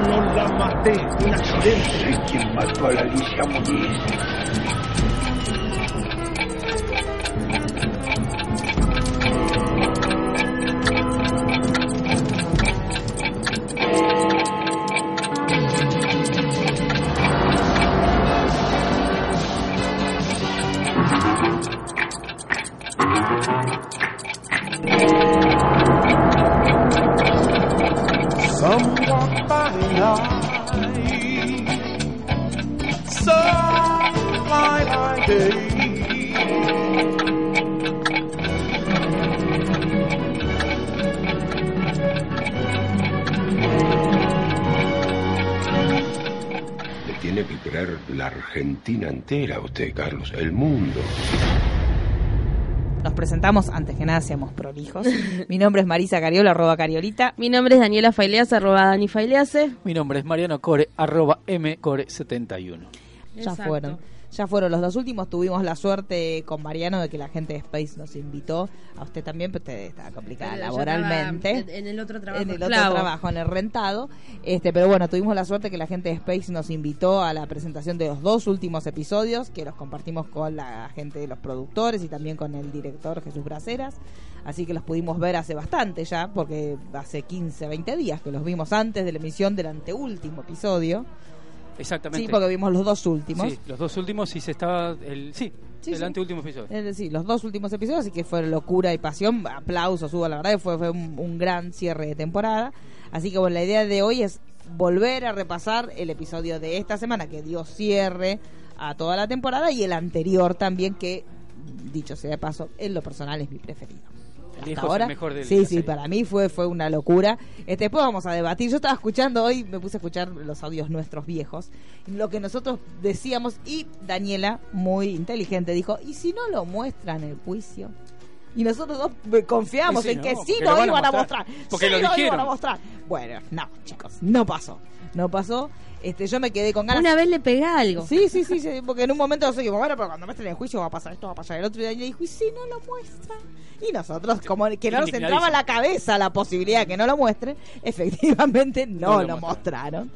No la maté, un accidente. quien mató a la Alicia Muniz. La Argentina entera usted, Carlos, el mundo. Nos presentamos, antes que nada, seamos prolijos. Mi nombre es Marisa Cariola, arroba Cariolita. Mi nombre es Daniela Failease, arroba Dani Failease. Mi nombre es Mariano Core, arroba mcore71. Ya fueron. Ya fueron los dos últimos. Tuvimos la suerte con Mariano de que la gente de Space nos invitó. A usted también, pero usted estaba complicada Pero yo laboralmente. En el otro trabajo. en el otro trabajo, en el rentado. Este, pero bueno, tuvimos la suerte que la gente de Space nos invitó a la presentación de los dos últimos episodios, que los compartimos con la gente de los productores y también con el director Jesús Braceras. Así que los pudimos ver hace bastante ya, porque hace 15, 20 días que los vimos antes de la emisión del anteúltimo episodio. Exactamente. Sí, porque vimos los dos últimos. Sí, los dos últimos y se estaba el sí, Sí, el sí. anteúltimo episodio. Es decir, los dos últimos episodios, así que fue locura y pasión. Aplausos hubo, la verdad, fue, fue un, un gran cierre de temporada. Así que bueno, la idea de hoy es volver a repasar el episodio de esta semana que dio cierre a toda la temporada y el anterior también, que, dicho sea de paso, en lo personal es mi preferido. Hasta ahora, mejor sí, sí, serie. para mí fue fue una locura. Este, después vamos a debatir. Yo estaba escuchando hoy, me puse a escuchar los audios nuestros viejos, lo que nosotros decíamos y Daniela, muy inteligente, dijo, ¿y si no lo muestran el juicio? Y nosotros dos eh, confiamos Sí, en que sí que lo, lo van a iban a mostrar. mostrar. Porque Sí lo iban dijeron. a mostrar. Bueno, no, chicos, no pasó. No pasó. Este, yo me quedé con ganas. Una vez le pegué algo. Sí, sí, sí, sí, porque en un momento yo digo, bueno, pero cuando muestren el juicio va a pasar esto, va a pasar el otro. Y Daniel dijo, ¿y si no lo muestran? Y nosotros, como que no nos entraba a la cabeza la posibilidad de que no lo muestren, efectivamente no, No lo lo mostraron.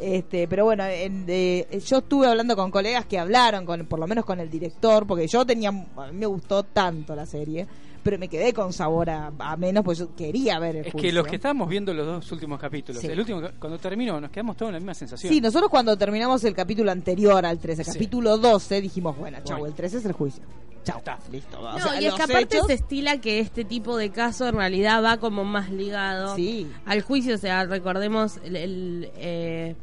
Este, pero bueno, en- de- yo estuve hablando con colegas que hablaron, con, por lo menos con el director, porque yo tenía, a mí me gustó tanto la serie, pero me quedé con sabor a, a menos, pues yo quería ver el Es juicio. que los que estábamos viendo los dos últimos capítulos, Sí. el último cuando terminó nos quedamos todos en la misma sensación. Sí, nosotros cuando terminamos el capítulo anterior al 13, Sí. capítulo 12, dijimos, bueno, chau, Bueno. el 13 es el juicio. Chau, Está. listo. o No, sea, y es que aparte hechos- se estila que este tipo de caso en realidad va como más ligado Sí. al juicio. O sea, recordemos el, el, eh,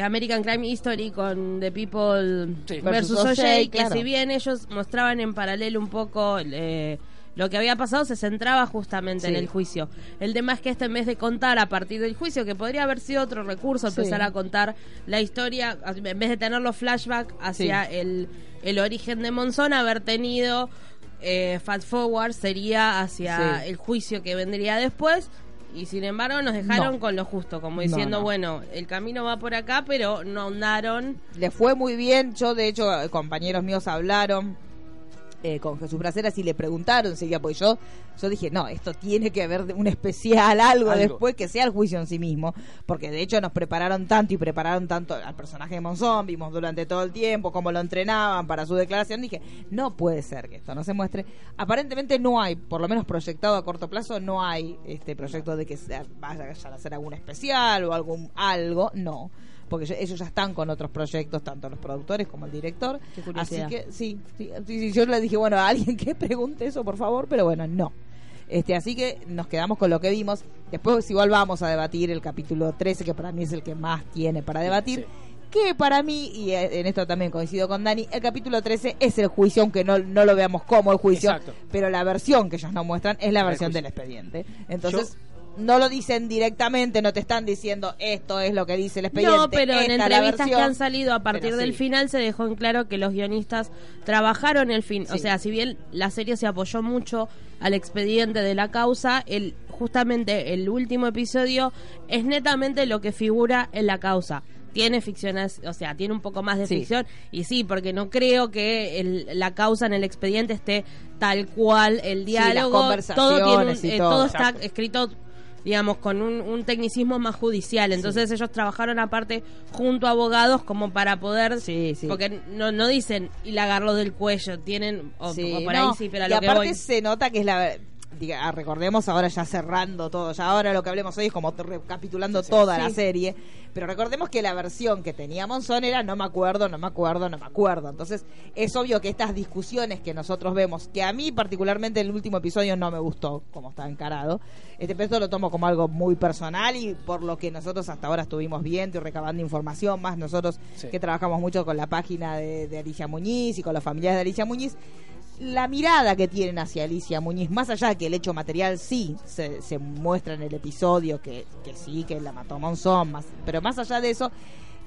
American Crime History con The People Sí. versus OJ, que si bien ellos mostraban en paralelo un poco eh, lo que había pasado, se centraba justamente en el juicio. El tema es que este en vez de contar a partir del juicio, que podría haber sido otro recurso, Sí. empezar a contar la historia, en vez de tener los flashbacks hacia el, el origen de Monzón, haber tenido eh, fast forward sería hacia Sí. el juicio que vendría después. Y sin embargo nos dejaron No. con lo justo, como diciendo, no. bueno, el camino va por acá, pero no ahondaron. Le fue muy bien. Yo, de hecho, compañeros míos hablaron eh, con Jesús Braceras y le preguntaron, sería porque yo, yo dije, no, esto tiene que haber un especial, algo, Algo. después que sea el juicio en sí mismo, porque de hecho nos prepararon tanto y prepararon tanto al personaje de Monzón, vimos durante todo el tiempo cómo lo entrenaban para su declaración, dije, no puede ser que esto no se muestre. Aparentemente no hay, por lo menos proyectado a corto plazo, no hay este proyecto de que se vaya a hacer algún especial o algún algo, no porque ellos ya están con otros proyectos, tanto los productores como el director. Qué Así que sí, sí, sí, sí, yo le dije, bueno, a alguien que pregunte eso, por favor, pero bueno, no. Este, así que nos quedamos con lo que vimos. Después igual vamos a debatir el capítulo 13, que para mí es el que más tiene para debatir. Que para mí, y eh, en esto también coincido con Dani, el capítulo 13 es el juicio, aunque no, no lo veamos como el juicio, Exacto. pero la versión que ellos nos muestran es la versión del expediente. Entonces, no lo dicen directamente, no te están diciendo esto es lo que dice el expediente. No, pero en entrevistas que versión". han salido a partir del sí. final se dejó en claro que los guionistas trabajaron el fin, o Sí. sea, si bien la serie se apoyó mucho al expediente de la causa, el justamente el último episodio es netamente lo que figura en la causa. Tiene ficciones, o sea, tiene un poco más de Sí. ficción y sí, porque no creo que el- la causa en el expediente esté tal cual el las diálogo, todo tiene un- conversaciones y eh, todo. todo está escrito digamos, con un, un tecnicismo más judicial. Entonces ellos trabajaron aparte junto a abogados como para poder... Sí, sí. Porque no, no dicen y la agarró del cuello, tienen... O, Sí, o por no, ahí sí, pero a y lo que aparte voy... se nota que es la diga, ah, recordemos ahora ya cerrando todo, ya ahora lo que hablemos hoy es como recapitulando toda la serie, pero recordemos que la versión que tenía Monzón era no me acuerdo, no me acuerdo, no me acuerdo. Entonces, es obvio que estas discusiones que nosotros vemos, que a mí particularmente el último episodio no me gustó como está encarado, este peso lo tomo como algo muy personal y por lo que nosotros hasta ahora estuvimos viendo y recabando información, más nosotros Sí. que trabajamos mucho con la página de, de Alicia Muñiz y con los familiares de Alicia Muñiz, la mirada que tienen hacia Alicia Muñiz, más allá de que el hecho material sí se, se muestra en el episodio, que, que sí, que la mató Monzón, más, pero más allá de eso,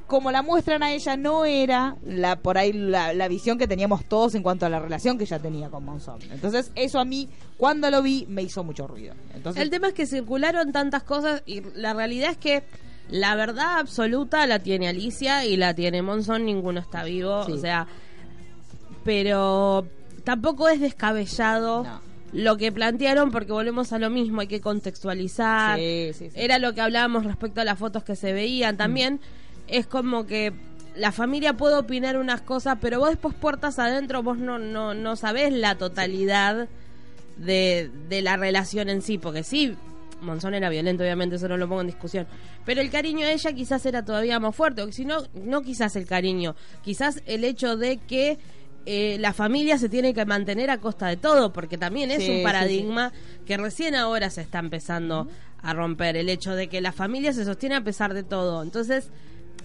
como la muestran a ella, no era la por ahí la, la visión que teníamos todos en cuanto a la relación que ella tenía con Monzón. Entonces, eso a mí, cuando lo vi, me hizo mucho ruido. Entonces, El tema es que circularon tantas cosas y la realidad es que la verdad absoluta la tiene Alicia y la tiene Monzón, ninguno está vivo, Sí. o sea, pero tampoco es descabellado No. lo que plantearon porque volvemos a lo mismo, hay que contextualizar. Sí, sí, sí. Era lo que hablábamos respecto a las fotos que se veían también. Es como que la familia puede opinar unas cosas, pero vos después puertas adentro, vos no, no, no sabés la totalidad de, de la relación en sí, porque sí, Monzón era violento, obviamente, eso no lo pongo en discusión. Pero el cariño a ella quizás era todavía más fuerte, o si no, no quizás el cariño, quizás el hecho de que eh, la familia se tiene que mantener a costa de todo, porque también es Sí, un sí, paradigma que recién ahora se está empezando a romper, el hecho de que la familia se sostiene a pesar de todo. Entonces,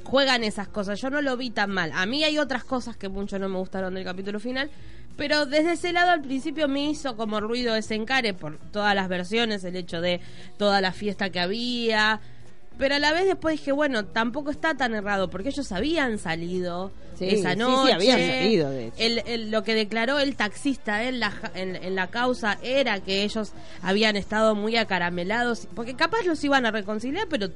juegan esas cosas. Yo no lo vi tan mal. A mí hay otras cosas que mucho no me gustaron del capítulo final, pero desde ese lado al principio me hizo como ruido ese encare por todas las versiones, el hecho de toda la fiesta que había. Pero a la vez después dije, bueno, tampoco está tan errado, porque ellos habían salido Sí, esa sí, sí, noche. habían salido, de hecho. El- el- lo que declaró el taxista en la, ja- en, en la causa era que ellos habían estado muy acaramelados, porque capaz los iban a reconciliar, pero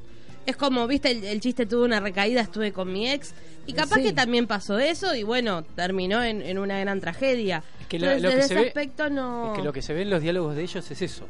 es como, viste, el, el chiste tuve una recaída, estuve con mi ex, y capaz Sí. que también pasó eso, y bueno, terminó en, en una gran tragedia. Es que lo- Entonces, lo que desde se ese ve- aspecto no... Es que lo que se ve en los diálogos de ellos es eso.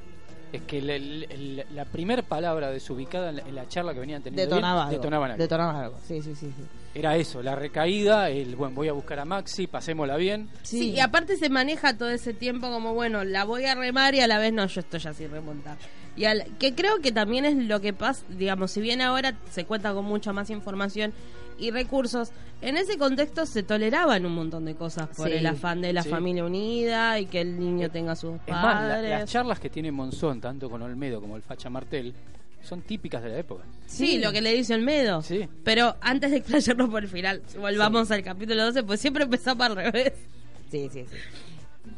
Es que el- la primera palabra desubicada en la, en la charla que venían teniendo detonaba bien, algo. detonaban algo. Detonaban algo. Sí, sí, sí. sí. Era eso, la recaída, el bueno, voy a buscar a Maxi, pasémosla bien. Sí, y aparte se maneja todo ese tiempo como, bueno, la voy a remar y a la vez no, yo estoy así remontar. Y al, que creo que también es lo que pasa, digamos, si bien ahora se cuenta con mucha más información y recursos, en ese contexto se toleraban un montón de cosas por Sí, el afán de la sí. familia unida y que el niño tenga sus Es más, la- padres. las charlas que tiene Monzón, tanto con Olmedo como el Facha Martel, son típicas de la época. Sí, lo que le dice Olmedo. Sí. Pero antes de explayarnos por el final, volvamos al capítulo 12, pues siempre empezaba al revés. Sí, sí, sí.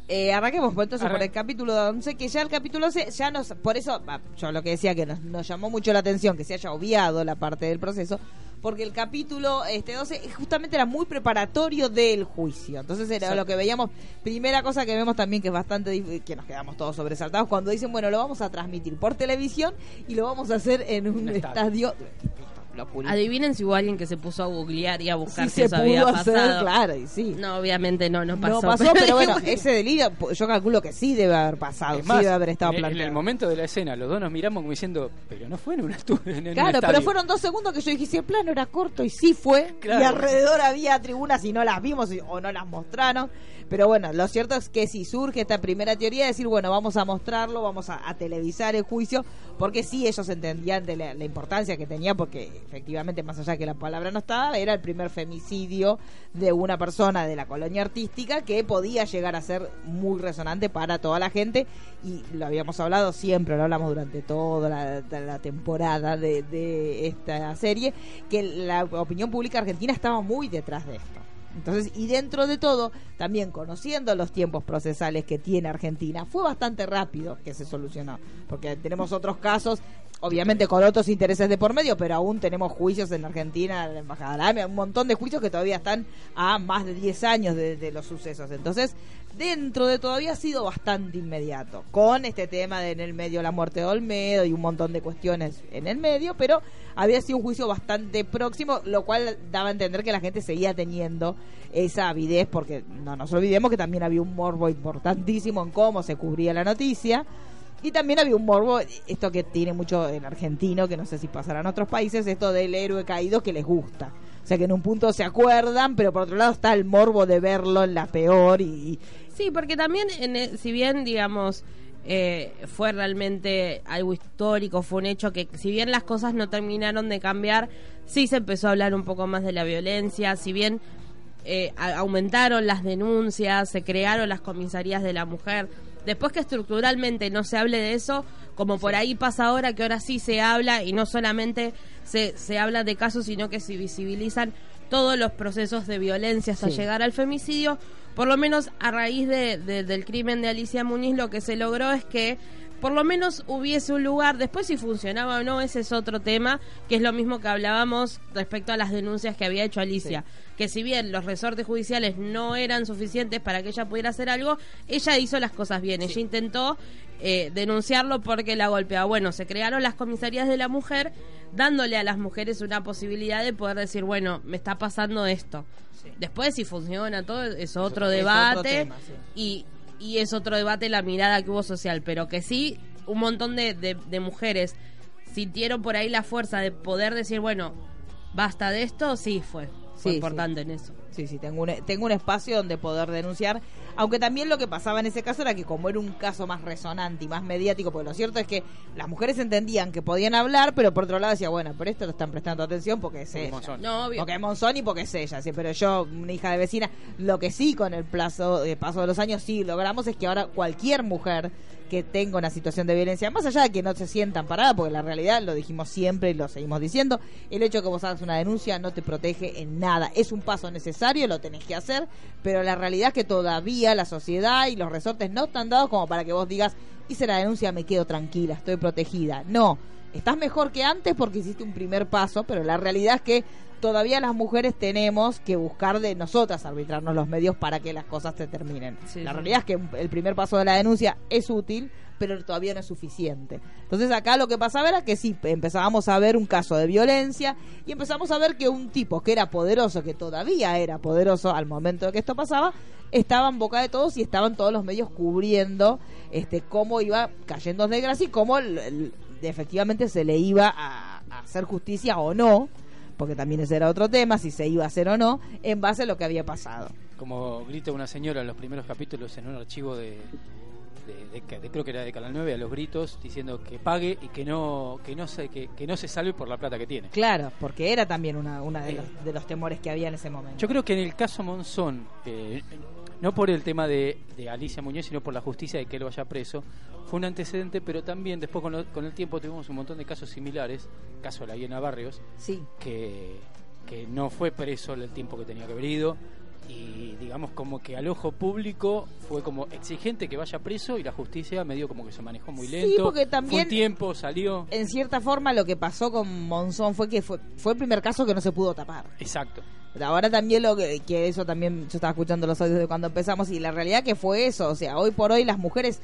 Eh, arranquemos pues, entonces Arran- por el capítulo 11, que ya el capítulo 11 ya nos, por eso, yo lo que decía que nos, nos llamó mucho la atención que se haya obviado la parte del proceso, porque el capítulo este 12 justamente era muy preparatorio del juicio. Entonces era Exacto. lo que veíamos, primera cosa que vemos también que es bastante, que nos quedamos todos sobresaltados cuando dicen, bueno, lo vamos a transmitir por televisión y lo vamos a hacer en un Un estadio. estadio. Adivinen si hubo alguien que se puso a googlear y a buscar si se eso había pudo hacer, pasado. claro, y sí. No, obviamente no, no pasó. No pasó, pero bueno, ese delirio, pues, yo calculo que sí debe haber pasado, Es sí debe haber estado en, en el momento de la escena, los dos nos miramos como diciendo, pero no fue en un estudio. En un Claro, pero estadio". fueron dos segundos que yo dije, si el plano era corto y sí fue, Claro. y alrededor había tribunas y no las vimos y- o no las mostraron. Pero bueno, lo cierto es que si surge esta primera teoría de decir, bueno, vamos a mostrarlo, vamos a, televisar el juicio, porque sí ellos entendían de la, importancia que tenía, porque efectivamente, más allá que la palabra no estaba, era el primer femicidio de una persona de la colonia artística que podía llegar a ser muy resonante para toda la gente, y lo habíamos hablado siempre, lo hablamos durante toda la, temporada de esta serie, que la opinión pública argentina estaba muy detrás de esto. Entonces, y dentro de todo, también conociendo los tiempos procesales que tiene Argentina, fue bastante rápido que se solucionó, porque tenemos otros casos, obviamente con otros intereses de por medio, pero aún tenemos juicios en Argentina, en la Embajada de la AMIA, un montón de juicios que todavía están a más de 10 años de, de los sucesos. Entonces, dentro de todavía ha sido bastante inmediato, con este tema de en el medio la muerte de Olmedo y un montón de cuestiones en el medio, pero había sido un juicio bastante próximo, lo cual daba a entender que la gente seguía teniendo esa avidez, porque no nos olvidemos que también había un morbo importantísimo en cómo se cubría la noticia. Y también había un morbo, esto que tiene mucho en argentino, que no sé si pasará en otros países, esto del héroe caído que les gusta. O sea que en un punto se acuerdan, pero por otro lado está el morbo de verlo en la peor y... Sí, porque también, en e- si bien, digamos, eh, fue realmente algo histórico, fue un hecho que, si bien las cosas no terminaron de cambiar, sí se empezó a hablar un poco más de la violencia, si bien eh, aumentaron las denuncias, se crearon las comisarías de la mujer. Después que estructuralmente no se hable de eso, como por ahí pasa ahora, que ahora sí se habla y no solamente se, se habla de casos, sino que se visibilizan todos los procesos de violencia hasta Sí. llegar al femicidio. Por lo menos a raíz de- de- del crimen de Alicia Muñiz, lo que se logró es que por lo menos hubiese un lugar, después si funcionaba o no, ese es otro tema, que es lo mismo que hablábamos respecto a las denuncias que había hecho Alicia, que si bien los resortes judiciales no eran suficientes para que ella pudiera hacer algo, ella hizo las cosas bien, ella intentó eh, denunciarlo porque la golpeaba. Bueno, se crearon las comisarías de la mujer, dándole a las mujeres una posibilidad de poder decir, bueno, me está pasando esto. Después si funciona todo es otro es debate otro tema, sí. y, y es otro debate la mirada que hubo social, pero que sí un montón de, de- de mujeres sintieron por ahí la fuerza de poder decir, bueno, basta de esto, sí fue, fue Sí, importante en eso. Sí, sí, tengo un, tengo un espacio donde poder denunciar. Aunque también lo que pasaba en ese caso era que como era un caso más resonante y más mediático, porque lo cierto es que las mujeres entendían que podían hablar, pero por otro lado decía, bueno, pero esto lo están prestando atención porque es ella. Monzón. No, obvio. Porque es Monzón y porque es ella, sí, pero yo, una hija de vecina, lo que sí con el plazo de paso de los años sí logramos es que ahora cualquier mujer que tenga una situación de violencia, más allá de que no se sientan paradas, porque la realidad lo dijimos siempre y lo seguimos diciendo, el hecho de que vos hagas una denuncia no te protege en nada. Es un paso necesario, lo tenés que hacer, pero la realidad es que todavía la sociedad y los resortes no están dados como para que vos digas, hice la denuncia, me quedo tranquila, estoy protegida. No, estás mejor que antes porque hiciste un primer paso, pero la realidad es que todavía las mujeres tenemos que buscar de nosotras arbitrarnos los medios para que las cosas se terminen. Sí, la sí. realidad es que el primer paso de la denuncia es útil, pero todavía no es suficiente. Entonces acá lo que pasaba era que sí, empezábamos a ver un caso de violencia y empezamos a ver que un tipo que era poderoso, que todavía era poderoso al momento de que esto pasaba, estaba en boca de todos y estaban todos los medios cubriendo este cómo iba cayendo en desgracia y cómo el- el- efectivamente se le iba a, a hacer justicia o no, porque también ese era otro tema, si se iba a hacer o no, en base a lo que había pasado. Como grita una señora en los primeros capítulos en un archivo de, de, de- que- de- creo que era de Canal 9 a los gritos diciendo que pague y que no que no se que, que no se salve por la plata que tiene. Claro, porque era también una, una de, los, de los temores que había en ese momento. Yo creo que en el caso Monzón, eh, no por el tema de, de Alicia Muñoz, sino por la justicia de que él vaya preso, fue un antecedente, pero también después con, lo- con el tiempo tuvimos un montón de casos similares, caso de la Hiena Barrios, Sí, que, que no fue preso el tiempo que tenía que haber ido y digamos como que al ojo público fue como exigente que vaya preso y la justicia medio como que se manejó muy Sí, lento. porque Fue también- un tiempo, salió. en cierta forma lo que pasó con Monzón fue que fue, fue el primer caso que no se pudo tapar. Exacto. Ahora también lo que, que eso también, yo estaba escuchando los audios de cuando empezamos y la realidad que fue eso, o sea, hoy por hoy las mujeres,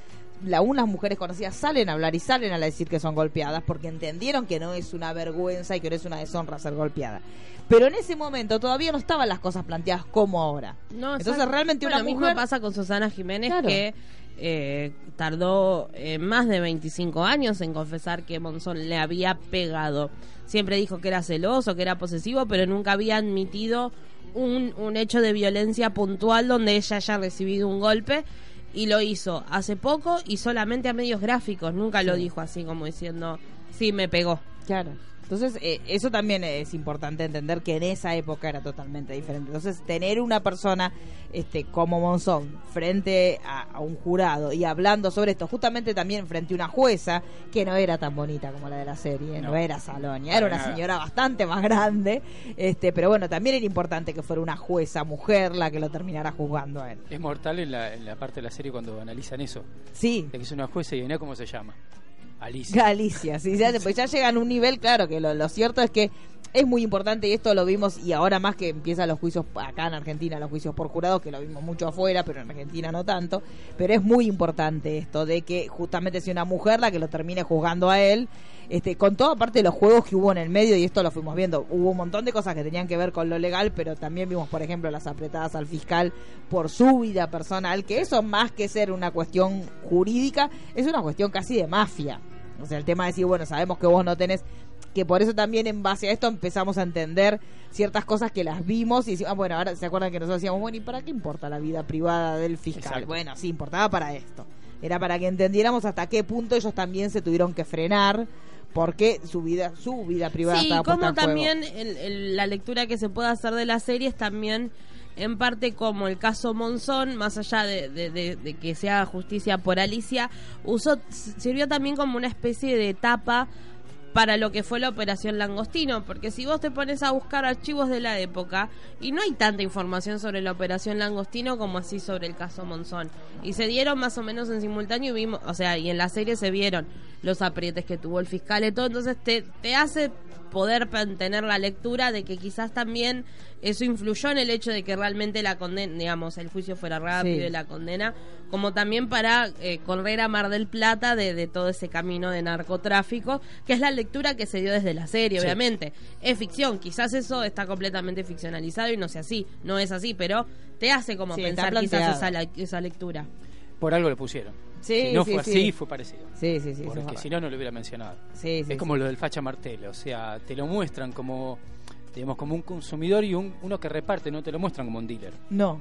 la aún las mujeres conocidas salen a hablar y salen a decir que son golpeadas porque entendieron que no es una vergüenza y que no es una deshonra ser golpeada. Pero en ese momento todavía no estaban las cosas planteadas como ahora. No, Entonces realmente Bueno, una lo mismo mujer... pasa con Susana Jiménez Claro. que eh, tardó eh, más de 25 años en confesar que Monzón le había pegado. Siempre dijo que era celoso, que era posesivo, pero nunca había admitido un, un hecho de violencia puntual donde ella haya recibido un golpe y lo hizo hace poco y solamente a medios gráficos. Nunca lo dijo así como diciendo, sí, me pegó. Claro. Entonces, eh, eso también es importante entender que en esa época era totalmente diferente. Entonces, tener una persona este, como Monzón frente a, a un jurado y hablando sobre esto, justamente también frente a una jueza que no era tan bonita como la de la serie, no, No. era Salonia, era una nada. señora bastante más grande, este, pero bueno, también era importante que fuera una jueza mujer la que lo terminara juzgando a él. Es mortal en la, en la parte de la serie cuando analizan eso. Sí, De que es una jueza y no cómo se llama. Alicia. Galicia, sí, ya, pues ya llegan a un nivel, claro, que lo, lo cierto es que es muy importante y esto lo vimos y ahora más que empiezan los juicios acá en Argentina, los juicios por jurados, que lo vimos mucho afuera, pero en Argentina no tanto, pero es muy importante esto de que justamente sea una mujer la que lo termine juzgando a él, este, con toda parte de los juegos que hubo en el medio y esto lo fuimos viendo, hubo un montón de cosas que tenían que ver con lo legal, pero también vimos, por ejemplo, las apretadas al fiscal por su vida personal, que eso más que ser una cuestión jurídica, es una cuestión casi de mafia. O sea, el tema de decir, bueno, sabemos que vos no tenés, que por eso también en base a esto empezamos a entender ciertas cosas que las vimos y decimos, ah, bueno, ahora se acuerdan que nosotros decíamos, bueno, ¿y para qué importa la vida privada del fiscal? Exacto. Bueno, sí, importaba para esto. Era para que entendiéramos hasta qué punto ellos también se tuvieron que frenar porque su vida su vida privada Sí, estaba como en también el- el- la lectura que se puede hacer de la serie es también en parte como el caso Monzón, más allá de, que se haga justicia por Alicia, sirvió también como una especie de etapa para lo que fue la operación Langostino, porque si vos te pones a buscar archivos de la época, y no hay tanta información sobre la operación Langostino como así sobre el caso Monzón, y se dieron más o menos en simultáneo y vimos, o sea, y en la serie se vieron los aprietes que tuvo el fiscal y todo, entonces te, te hace poder tener la lectura de que quizás también eso influyó en el hecho de que realmente la condena, digamos, el juicio fuera rápido Sí. y la condena, como también para eh, correr a Mar del Plata de, de todo ese camino de narcotráfico, que es la lectura que se dio desde la serie, Sí. obviamente. Es ficción, quizás eso está completamente ficcionalizado y no sea así, no es así, pero te hace como Sí, pensar quizás esa, la- esa lectura. Por algo le pusieron. Sí, si no sí, fue sí. así, fue parecido. Sí, sí, sí. Porque si no, no lo hubiera mencionado. Sí, sí, es como sí. lo del facha martel, o sea, te lo muestran como, digamos, como un consumidor y un, uno que reparte, no te lo muestran como un dealer. No,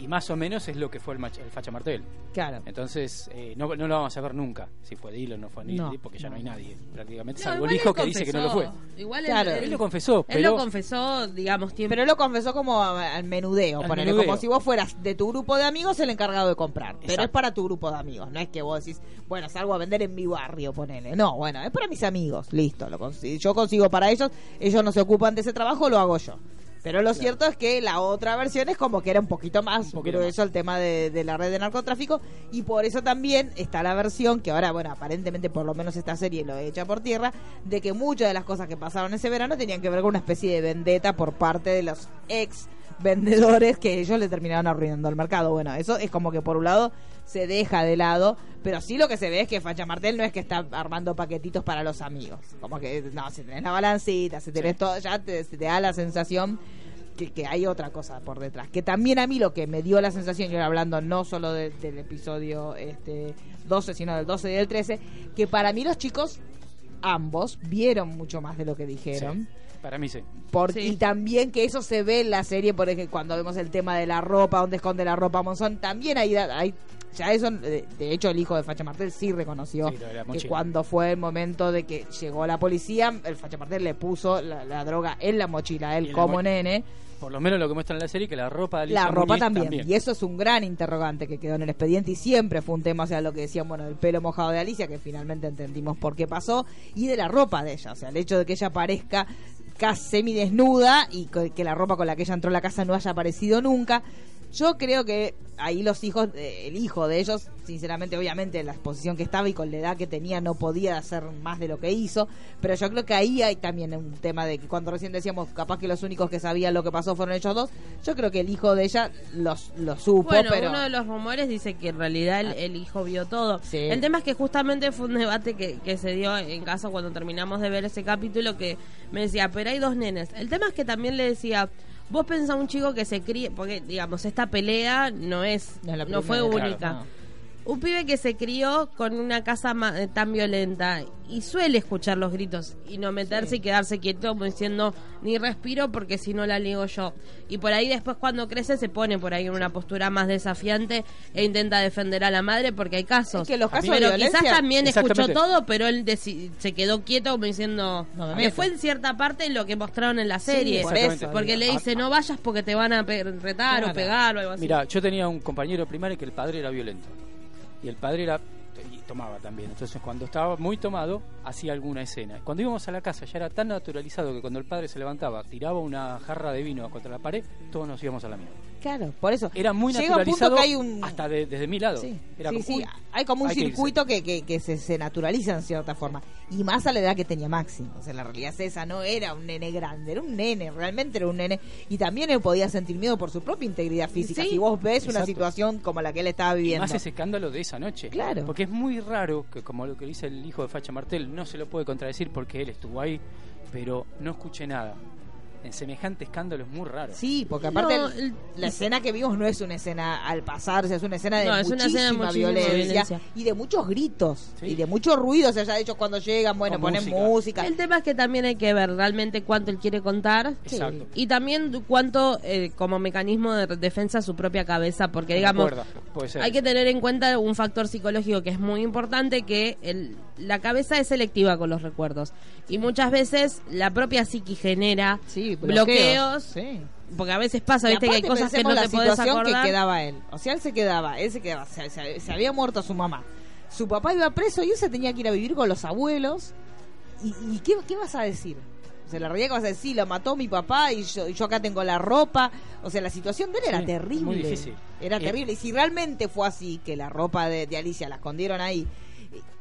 Y más o menos es lo que fue el, mach- el facha martel. claro. Entonces, eh, no, no lo vamos a ver nunca, si fue dealer o no fue No, dealer, porque ya no, hay nadie, prácticamente, No, salvo el hijo él que dice que no lo fue. Igual Claro. él, Él lo confesó, él pero lo confesó, digamos, tiempo. Pero lo confesó como al menudeo, Al ponele, menudeo. como si vos fueras de tu grupo de amigos el encargado de comprar. Pero es para tu grupo de amigos, no es que vos decís, bueno, salgo a vender en mi barrio, ponele. No, bueno, es para mis amigos, listo. Lo consigo, yo consigo para ellos, ellos no se ocupan de ese trabajo, lo hago yo. Pero lo cierto es que la otra versión es como que era un poquito más Un poquito grueso el tema de, de la red de narcotráfico y por eso también está la versión que ahora, bueno, aparentemente por lo menos esta serie lo echa por tierra, de que muchas de las cosas que pasaron ese verano tenían que ver con una especie de vendetta por parte de los ex vendedores que ellos le terminaron arruinando el mercado. Bueno, eso es como que por un lado se deja de lado, pero sí lo que se ve es que Facha Martel no es que está armando paquetitos para los amigos. Como que, no, si tenés la balancita, si tenés todo, ya te, se te da la sensación que, que hay otra cosa por detrás. Que también a mí lo que me dio la sensación, yo hablando no solo de- del episodio este 12, sino del 12 y del 13, que para mí los chicos, ambos, vieron mucho más de lo que dijeron. Sí, para mí sí. Por- Sí. Y también que eso se ve en la serie, por ejemplo, cuando vemos el tema de la ropa, donde esconde la ropa Monzón, también hay, hay ya eso, de, de hecho el hijo de Facha Martel sí reconoció Sí, que cuando fue el momento de que llegó la policía, el Facha Martel le puso la, la droga en la mochila, a él como mo- nene, Por lo menos lo que muestra en la serie, que la ropa de Alicia la ropa también. Y eso es un gran interrogante que quedó en el expediente y siempre fue un tema, o sea, lo que decían, bueno, del pelo mojado de Alicia, que finalmente entendimos por qué pasó, y de la ropa de ella, o sea, el hecho de que ella parezca casi semidesnuda y que la ropa con la que ella entró a la casa no haya aparecido nunca. Yo creo que ahí los hijos, eh, el hijo de ellos, sinceramente, obviamente, en la exposición que estaba y con la edad que tenía, no podía hacer más de lo que hizo. Pero yo creo que ahí hay también un tema de que cuando recién decíamos, capaz que los únicos que sabían lo que pasó fueron ellos dos. Yo creo que el hijo de ella los, lo supo, Bueno, pero. uno de los rumores dice que en realidad el, el hijo vio todo. Sí. El tema es que justamente fue un debate que, que se dio en casa cuando terminamos de ver ese capítulo que me decía, pero hay dos nenes. El tema es que también le decía, vos pensás un chico que se críe, porque digamos, esta pelea no es, No es no fue única. claro, Un pibe que se crió con una casa ma- eh, tan violenta y suele escuchar los gritos y no meterse y quedarse quieto como diciendo ni respiro porque si no la ligo yo. Y por ahí después cuando crece se pone por ahí en una postura más desafiante e intenta defender a la madre porque hay casos. Es que los casos de pero violencia- quizás también escuchó todo, pero él se quedó quieto como diciendo No que fue en cierta parte lo que mostraron en la serie. por Exactamente. eso. porque le Ah, dice no vayas porque te van a pe- retar Claro. o pegar o algo así. Mira, yo tenía un compañero primario que el padre era violento. Y el padre era y tomaba también. Entonces, cuando estaba muy tomado, hacía alguna escena. Cuando íbamos a la casa, ya era tan naturalizado que cuando el padre se levantaba, tiraba una jarra de vino contra la pared, todos nos íbamos a la mierda. Claro, por eso. Era muy Llega un punto que hay un... hasta de- desde mi lado. Sí, Era sí, como, sí, hay como un hay circuito que, que, que se, se naturaliza en cierta forma. Y más a la edad que tenía Maxi. O sea, la realidad es esa, no era un nene grande, era un nene, realmente era un nene. Y también él podía sentir miedo por su propia integridad física. Si vos ves una situación como la que él estaba Y viviendo. más ese escándalo de esa noche. Claro. Porque es muy raro que, como lo que dice el hijo de Facha Martel, no se lo puede contradecir porque él estuvo ahí, pero no escuché nada. En semejante escándalo es muy raro. Sí, porque aparte No, el- el- la escena que vimos no es una escena al pasar, o sea, es una escena de No, es una muchísima escena de muchísima violencia, violencia. y de muchos gritos Sí. y de mucho ruido. O sea, ya de hecho cuando llegan, bueno, Con ponen música. música. El tema es que también hay que ver realmente cuánto él quiere contar. Exacto. Y también cuánto, eh, como mecanismo de defensa, su propia cabeza, porque digamos, acuerda, puede ser. hay que tener en cuenta un factor psicológico que es muy importante, que el, la cabeza es selectiva con los recuerdos. Y muchas veces la propia psiqui genera Sí, bloqueos, Sí. porque a veces pasa, viste, que hay cosas que no la te podés situación acordar. que quedaba él. O sea, él se quedaba, él se quedaba, se, se- se había muerto su mamá. Su papá iba preso y él se tenía que ir a vivir con los abuelos. ¿Y, y qué, qué vas a decir? O sea, la realidad que vas a decir, lo mató mi papá y yo, y yo acá tengo la ropa. O sea, la situación de él era Sí, terrible. muy difícil. Era Eh, terrible. Y si realmente fue así, que la ropa de, de Alicia la escondieron ahí,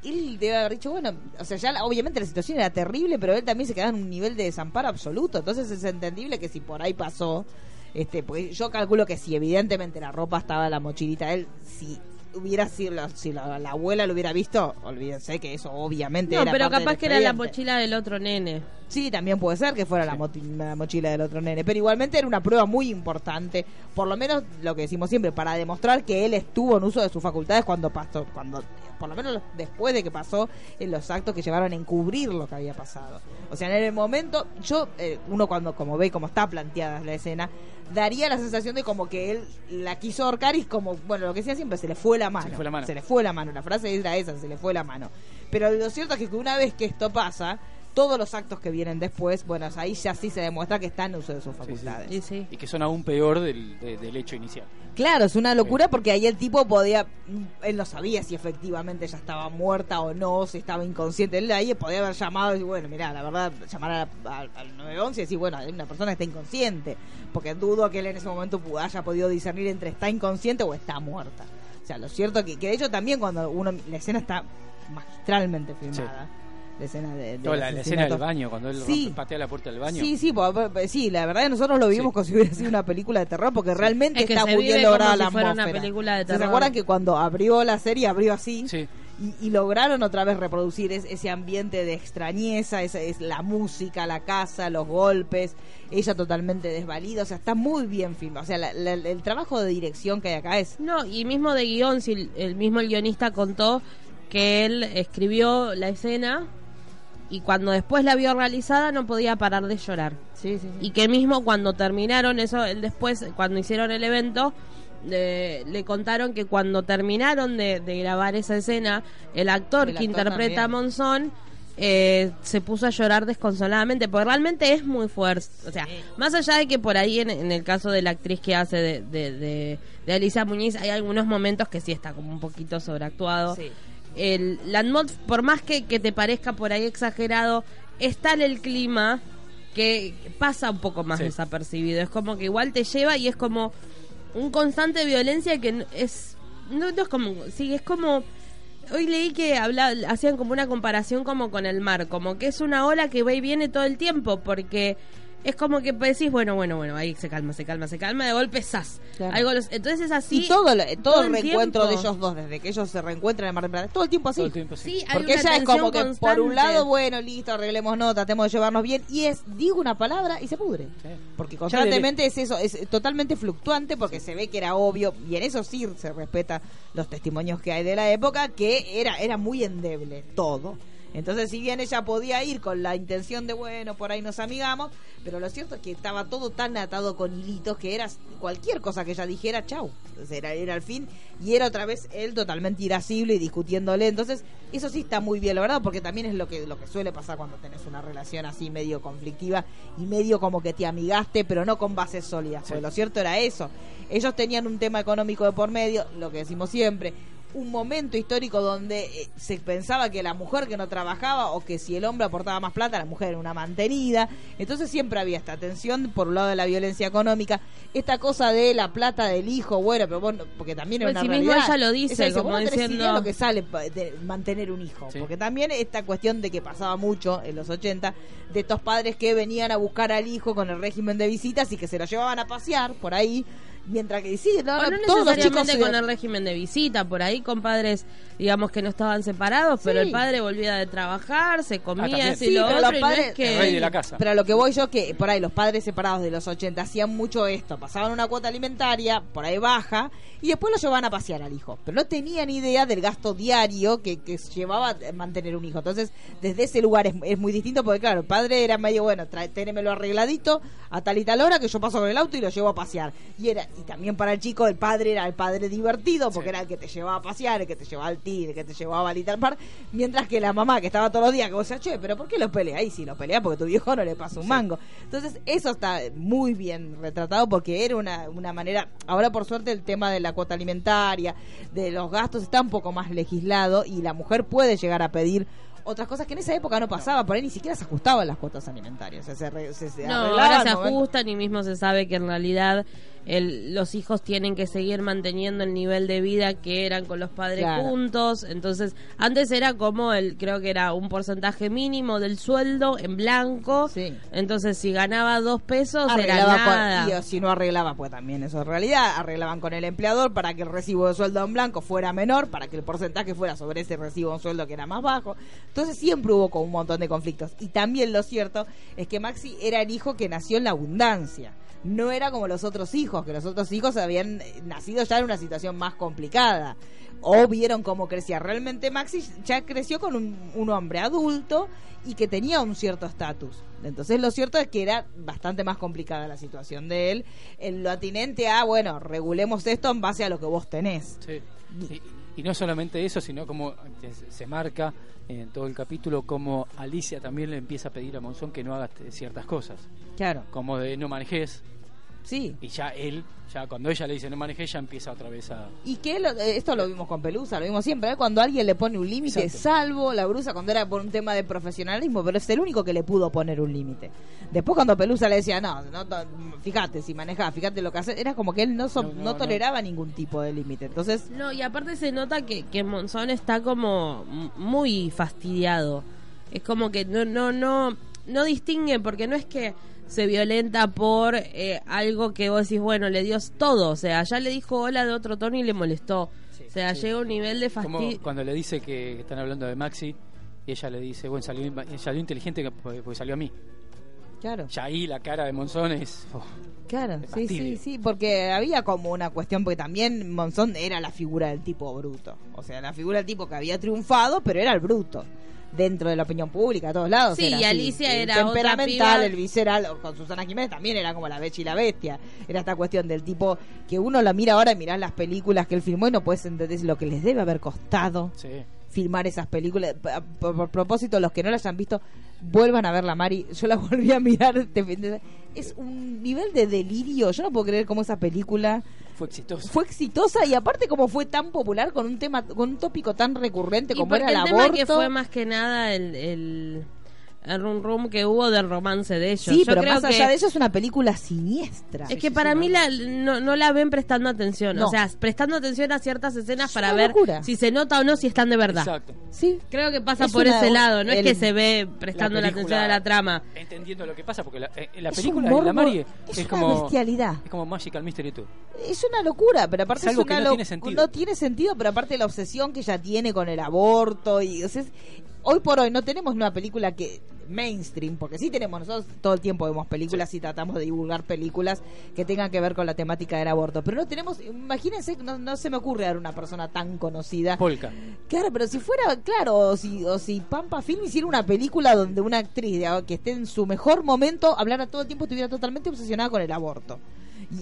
él debe haber dicho, bueno, o sea, ya obviamente la situación era terrible, pero él también se quedaba en un nivel de desamparo absoluto. Entonces es entendible que si por ahí pasó, este, pues yo calculo que si evidentemente la ropa estaba en la mochilita de él, si hubiera sido, la- si la, la abuela lo hubiera visto, olvídense que eso obviamente No, era pero parte del capaz que era la mochila del otro nene. Sí, también puede ser que fuera la, mochila del otro nene, pero igualmente era una prueba muy importante, por lo menos lo que decimos siempre, para demostrar que él estuvo en uso de sus facultades cuando pasó, cuando por lo menos después de que pasó en los actos que llevaron a encubrir lo que había pasado. O sea, en el momento, yo, eh, uno cuando como ve cómo está planteada la escena, daría la sensación de como que él la quiso ahorcar y como, bueno, lo que decía siempre, se le fue la mano. Se le fue la mano. Se le fue la mano, la frase era esa, se le fue la mano. Pero lo cierto es que una vez que esto pasa, todos los actos que vienen después, bueno, ahí ya sí se demuestra que está en uso de sus facultades. Sí, sí. Y que son aún peor del, de- del hecho inicial. Claro, es una locura porque ahí el tipo podía, él no sabía si efectivamente ya estaba muerta o no, si estaba inconsciente, él ahí podía haber llamado y decir, bueno, mira, la verdad, llamar a la- al- al 911 y decir, bueno, hay una persona que está inconsciente, porque dudo que él en ese momento pu- haya podido discernir entre está inconsciente o está muerta. O sea, lo cierto es que, que de hecho también cuando uno, la escena está magistralmente filmada. La escena de, de Toda la, la escena asesinato. del baño, cuando él Sí. patea la puerta del baño. Sí, sí, po- po- sí, la verdad que nosotros lo vimos Sí. como si hubiera sido una película de terror, porque realmente Es que está se muy bien lograda la si fuera una atmósfera. película de ¿Se acuerdan que cuando abrió la serie abrió así? Sí. Y, y lograron otra vez reproducir es- ese ambiente de extrañeza, esa es la música, la casa, los golpes, ella totalmente desvalida, o sea, está muy bien filmado. O sea, la- la- el trabajo de dirección que hay acá es No, y mismo de guion, si el- el mismo el guionista contó que él escribió la escena y cuando después la vio realizada no podía parar de llorar. Sí, sí, Y que mismo cuando terminaron eso, él después, cuando hicieron el evento, le, le contaron que cuando terminaron de, de grabar esa escena, el actor El que interpreta a. Monzón eh, se puso a llorar desconsoladamente, porque realmente es muy fuerte. O sea, más allá de que por ahí en, en el caso de la actriz que hace de, de, de, de Alicia Muñiz, hay algunos momentos que sí está como un poquito sobreactuado. Sí. El, la atmósfera, por más que, que te parezca por ahí exagerado, es tal el clima que pasa un poco más Sí. desapercibido. Es como que igual te lleva y es como un constante violencia que es no, no es como sí es como hoy leí que habla, hacían como una comparación como con el mar como que es una ola que va y viene todo el tiempo porque es como que decís bueno bueno bueno ahí se calma se calma se calma de golpe ¡zas! Claro. Algo los- entonces es así y todo, lo- todo, el el reencuentro de ellos dos, desde que ellos se reencuentran en Mar del Plata, todo el tiempo así. Todo el tiempo, sí. Sí, hay Porque una ella es como que por un lado, bueno, listo, arreglemos no, tratemos de llevarnos bien, y es, digo una palabra y se pudre. Sí. Porque constantemente es eso, es totalmente fluctuante porque se ve que era obvio, y en eso sí se respeta los testimonios que hay de la época, que era, era muy endeble todo. Entonces, si bien ella podía ir con la intención de, bueno, por ahí nos amigamos, pero lo cierto es que estaba todo tan atado con hilitos que era cualquier cosa que ella dijera, chau. Sea, era, era el fin, y era otra vez él totalmente irascible y discutiéndole. Entonces, eso sí está muy bien logrado, porque también es lo que, lo que suele pasar cuando tenés una relación así medio conflictiva y medio como que te amigaste, pero no con bases sólidas. Porque lo cierto era eso. Ellos tenían un tema económico de por medio, lo que decimos siempre. Un momento histórico donde eh, se pensaba que la mujer que no trabajaba o que si el hombre aportaba más plata, la mujer era una mantenida. Entonces siempre había esta tensión por un lado de la violencia económica, esta cosa de la plata del hijo, bueno, pero bueno, porque también es Pues una sí mismo realidad. ella lo dice, Ella como "Vos no tenés diciendo- idea lo que sale de mantener un hijo, Sí. porque también esta cuestión de que pasaba mucho en los 80 de estos padres que venían a buscar al hijo con el régimen de visitas y que se lo llevaban a pasear por ahí, mientras que sí, no, O no, todos los chicos se- con el régimen de visita, por ahí con padres, digamos que no estaban separados, pero el padre volvía de trabajar, se comía también. eso y Sí, lo pero otro, los y no padres- es que... El rey de la casa. Pero a lo que voy yo que por ahí los padres separados de los 80 hacían mucho esto, pasaban una cuota alimentaria, por ahí baja, y después lo llevaban a pasear al hijo. Pero no tenían idea del gasto diario que, que llevaba mantener un hijo. Entonces, desde ese lugar es, es muy distinto porque, claro, el padre era medio, bueno, trae, ténemelo arregladito a tal y tal hora que yo paso con el auto y lo llevo a pasear. Y era y también para el chico, el padre era el padre divertido porque era el que te llevaba a pasear, el que te llevaba al tigre, el que te llevaba al Little Park, mientras que la mamá que estaba todos los días, que vos decías, che, pero ¿por qué lo pelea? Ahí sí, lo pelea porque tu viejo no le pasa un mango. Entonces, eso está muy bien retratado porque era una, una manera, ahora por suerte el tema de la cuota alimentaria, de los gastos está un poco más legislado y la mujer puede llegar a pedir otras cosas que en esa época no pasaba, por ahí ni siquiera se ajustaban las cuotas alimentarias. O sea, se, re- se- se No, ahora se ajustan y mismo se sabe que en realidad el- los hijos tienen que seguir manteniendo el nivel de vida que eran con los padres Claro. juntos. Entonces, antes era como el, creo que era un porcentaje mínimo del sueldo en blanco. Sí. Entonces, si ganaba dos pesos, era nada. con, y si no arreglaba pues también eso es realidad arreglaban con el empleador para que el recibo de sueldo en blanco fuera menor para que el porcentaje fuera sobre ese recibo de sueldo que era más bajo entonces siempre hubo con un montón de conflictos y también lo cierto es que Maxi era el hijo que nació en la abundancia no era como los otros hijos que los otros hijos habían eh, nacido ya en una situación más complicada o vieron cómo crecía. Realmente Maxi ya creció con un, un hombre adulto y que tenía un cierto estatus. Entonces lo cierto es que era bastante más complicada la situación de él en lo atinente a, bueno, regulemos esto en base a lo que vos tenés. Sí. Y, y no solamente eso, sino como se- se marca en todo el capítulo como Alicia también le empieza a pedir a Monzón que no haga t- ciertas cosas, Claro, como de no manejes, sí. y ya él, ya cuando ella le dice no manejes, ya empieza otra vez a... Y que lo- eh, esto lo vimos con Pelusa, lo vimos siempre, ¿eh? cuando alguien le pone un límite, salvo la Brusa cuando era por un tema de profesionalismo, pero es el único que le pudo poner un límite. Después cuando Pelusa le decía, no, no fíjate si manejás, fíjate lo que haces, era como que él no, so- No, no, no no. toleraba ningún tipo de límite. Entonces, No, y aparte se nota que, que Monzón está como muy fastidiado. Es como que no, no, no, no distingue, porque no es que se violenta por eh, algo que vos decís, bueno, le dio todo. O sea, ya le dijo hola de otro tono y le molestó. o sea, llega a un nivel de Como fastidio. cuando le dice que están hablando de Maxi, y ella le dice, bueno, salió, salió inteligente que- porque salió a mí. claro. Ya ahí la cara de Monzón es... oh, Claro, sí, sí, sí, porque había como una cuestión, porque también Monzón era la figura del tipo bruto. O sea, la figura del tipo que había triunfado, pero era el bruto. Dentro de la opinión pública, a todos lados. Sí, era y. Alicia el era otra temperamental, el visceral. Con Susana Jiménez también era como la becha y la bestia. Era esta cuestión del tipo que uno la mira ahora y mirás las películas que él filmó y no puedes entender lo que les debe haber costado sí. filmar esas películas. Por, propósito, los que no las han visto, vuelvan a verla, Mari. Yo la volví a mirar. este Es un nivel de delirio. Yo no puedo creer cómo esa película Fue exitoso. fue exitosa y aparte como fue tan popular con un tema, con un tópico tan recurrente como era el, el tema aborto. que fue más que nada el, el, el rum rum que hubo del romance de ellos. Sí, Yo pero creo más que- allá de eso es una película siniestra. Es que para mí la, no, no la ven prestando atención. No. O sea, prestando atención a ciertas escenas Es para ver locura. si se nota o no si están de verdad. Exacto. Sí, Creo que pasa Es por ese lado, no el- es que se ve prestando la, película, atención a la trama. Entendiendo lo que pasa, porque la, eh, la Es película de la Mari es es, una como... bestialidad. Es como Magical Mystery Tour. es una locura, pero aparte Es es, algo que una no lo- tiene sentido. no tiene sentido, pero aparte la obsesión que ella tiene con el aborto y o sea, es- hoy por hoy no tenemos una película que mainstream, porque sí tenemos nosotros todo el tiempo vemos películas y tratamos de divulgar películas que tengan que ver con la temática del aborto, pero no tenemos, imagínense, no, no se me ocurre a una persona tan conocida Polka. Claro, pero si fuera, claro, o si, o si Pampa Film hiciera una película donde una actriz de- que esté en su mejor momento hablara todo el tiempo, estuviera totalmente obsesionada con el aborto.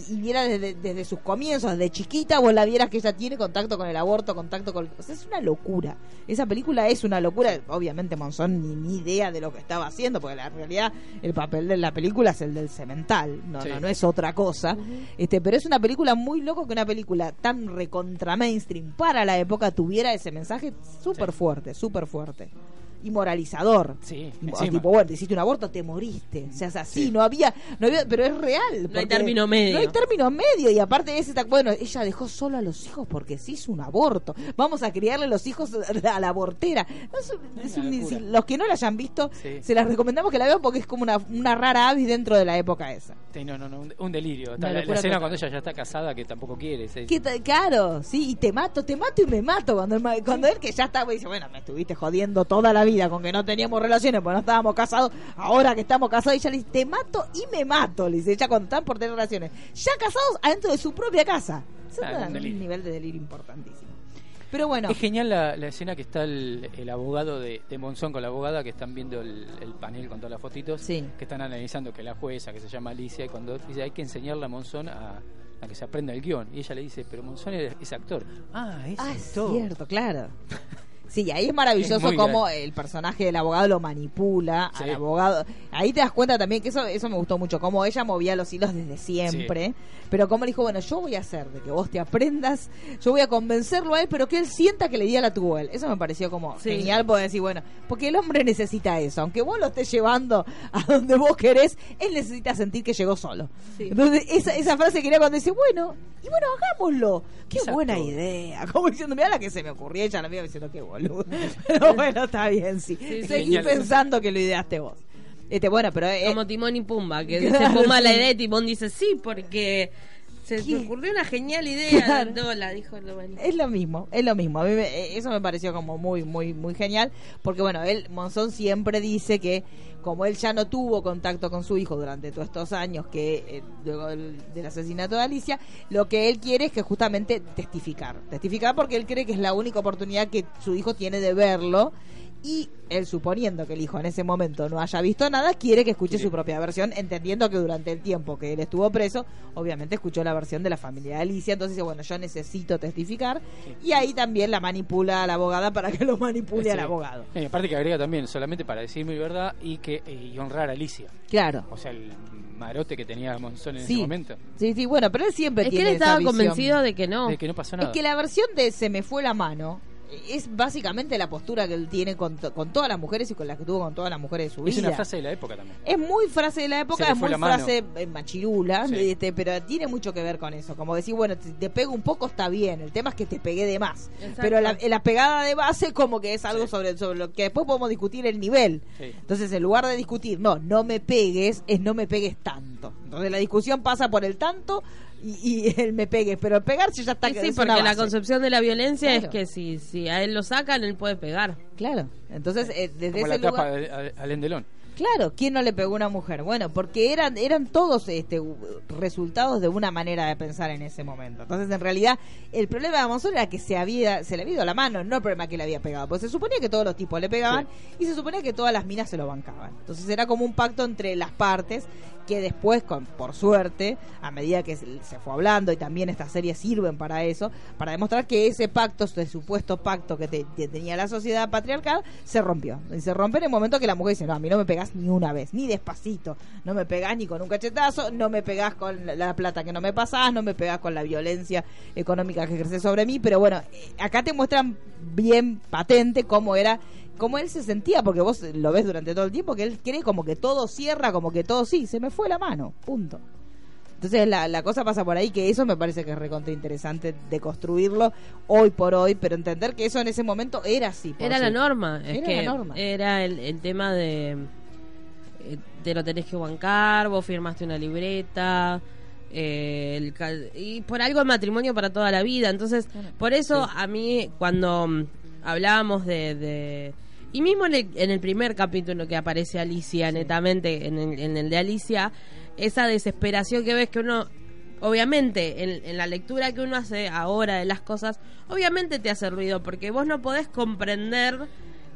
Y, y viera desde, desde sus comienzos, desde chiquita, vos la vieras que ella tiene contacto con el aborto, contacto con... O sea, es una locura. Esa película es una locura. Obviamente Monzón ni, ni idea de lo que estaba haciendo, porque la realidad el papel de la película es el del cemental, no, Sí. no, no es otra cosa. este Pero es una película muy loco que una película tan recontra mainstream para la época tuviera ese mensaje súper Sí. fuerte, súper fuerte. Y moralizador. Sí, O encima. tipo, bueno, te hiciste un aborto, te moriste. O sea, es así, Sí. no había, no había, pero es real. No hay término medio. No hay término medio. Y aparte ese, ta- bueno, ella dejó solo a los hijos porque se hizo un aborto. Vamos a criarle los hijos a la abortera. No, es un- es Una un- locura. si- los que no la hayan visto, Sí. se las recomendamos que la vean porque es como una, una rara avis dentro de la época esa. Sí, no, no, no, un, un delirio. Una la, la escena cuando ella ya está casada, que tampoco quiere. Claro, sí, y te mato, te mato y me mato. Cuando, el cuando él que ya estaba, dice, bueno, me estuviste jodiendo toda la vida con que no teníamos relaciones, porque no estábamos casados, ahora que estamos casados, y ella le dice, te mato y me mato, le dice, ella cuando están por tener relaciones, ya casados adentro de su propia casa. Ah, un delirio. nivel de delirio importantísimo. Pero bueno, Es genial la, la escena que está el, el abogado de, de Monzón con la abogada que están viendo el, el panel con todas las fotitos, Sí. que están analizando que la jueza, que se llama Alicia, y cuando dice hay que enseñarle a Monzón a, a que se aprenda el guion, y ella le dice, pero Monzón es, es actor. Ah, es ah, es cierto, claro. Sí, ahí es maravilloso Es muy cómo el personaje del abogado lo manipula Sí. al abogado. Ahí te das cuenta también que eso eso me gustó mucho, cómo ella movía los hilos desde siempre, pero cómo le dijo, bueno, yo voy a hacer de que vos te aprendas, yo voy a convencerlo a él, pero que él sienta que le di a la tuvo él. Eso me pareció como Sí. genial poder decir, bueno, porque el hombre necesita eso, aunque vos lo estés llevando a donde vos querés, él necesita sentir que llegó solo. Sí. Entonces, esa, esa frase quería cuando dice, bueno, y bueno, hagámoslo. Qué Exacto. buena idea. Como diciendo, mira la que se me ocurrió, ella la mía diciendo, qué boludo. Pero bueno, está bien, sí. Sí, Seguí genial. pensando que lo ideaste vos. Este, bueno, pero eh, Como Timón y Pumba, que dice Claro, Pumba la idea y Timón dice sí, porque se me ocurrió una genial idea. Claro. No, la dijo Giovanni. es lo mismo, es lo mismo. A mí me- eh, eso me pareció como muy, muy, muy genial, porque bueno, él, Monzón siempre dice que como él ya no tuvo contacto con su hijo durante todos estos años que eh, luego del, del asesinato de Alicia, lo que él quiere es que justamente testificar, testificar porque él cree que es la única oportunidad que su hijo tiene de verlo y él suponiendo que el hijo en ese momento no haya visto nada, quiere que escuche Sí. su propia versión, entendiendo que durante el tiempo que él estuvo preso, obviamente escuchó la versión de la familia de Alicia, entonces dice, bueno, yo necesito testificar, y ahí también la manipula a la abogada para que lo manipule Sí. al abogado. Eh, aparte que agrega también, solamente para decir mi verdad y que eh, y honrar a Alicia. Claro. O sea, el marote que tenía Monzón en Sí. ese momento. Sí, sí, bueno, pero él siempre Es que él esa estaba convencido de que no. De que no pasó Es nada. que la versión de se me fue la mano es básicamente la postura que él tiene con, to- con todas las mujeres y con las que tuvo con todas las mujeres de su es vida. una frase de la época también. Es muy frase de la época, es muy la frase eh, machirula, Sí. este, pero tiene mucho que ver con eso. Como decir, bueno, te, te pego un poco está bien, el tema es que te pegué de más. Exacto. Pero la, la pegada de base como que es algo Sí. sobre, sobre lo que después podemos discutir el nivel. Sí. Entonces, en lugar de discutir, no, no me pegues, es no me pegues tanto. Entonces, la discusión pasa por el tanto y, y el me pegues, pero el pegarse ya está sí, es una porque la concepción de la violencia Claro. es que si, si a él lo sacan, él puede pegar. Claro, entonces, eh, desde Como la ese lugar... de Alain Delon. Claro, ¿quién no le pegó a una mujer? Bueno, porque eran eran todos este resultados de una manera de pensar en ese momento. Entonces, en realidad, el problema de Monzón era que se había se le había ido la mano, no el problema que le había pegado, pues se suponía que todos los tipos le pegaban y se suponía que todas las minas se lo bancaban. Entonces, era como un pacto entre las partes que después, con, por suerte, a medida que se fue hablando y también estas series sirven para eso, para demostrar que ese pacto, ese supuesto pacto que, te- tenía la sociedad patriarcal, se rompió. Y se rompe en el momento que la mujer dice, no, a mí no me pegás ni una vez, ni despacito, no me pegás ni con un cachetazo, no me pegás con la, la plata que no me pasás, no me pegás con la violencia económica que ejerces sobre mí, pero bueno, eh, acá te muestran bien patente cómo era cómo él se sentía, porque vos lo ves durante todo el tiempo, que él cree como que todo cierra, como que todo sí, se me fue la mano, punto. Entonces la, la cosa pasa por ahí, que eso me parece que es recontra interesante de construirlo hoy por hoy, pero entender que eso en ese momento era así. Era sí. la norma. Es Era que la norma. Era el, el tema de. eh, Te lo tenés que bancar, vos firmaste una libreta. eh, el y por algo el matrimonio para toda la vida. Entonces, por eso a mí, cuando mm, hablábamos de. de- y mismo en el, en el primer capítulo que aparece Alicia, netamente, en el, en el de Alicia, esa desesperación que ves que uno obviamente en, en la lectura que uno hace ahora de las cosas, obviamente te hace ruido porque vos no podés comprender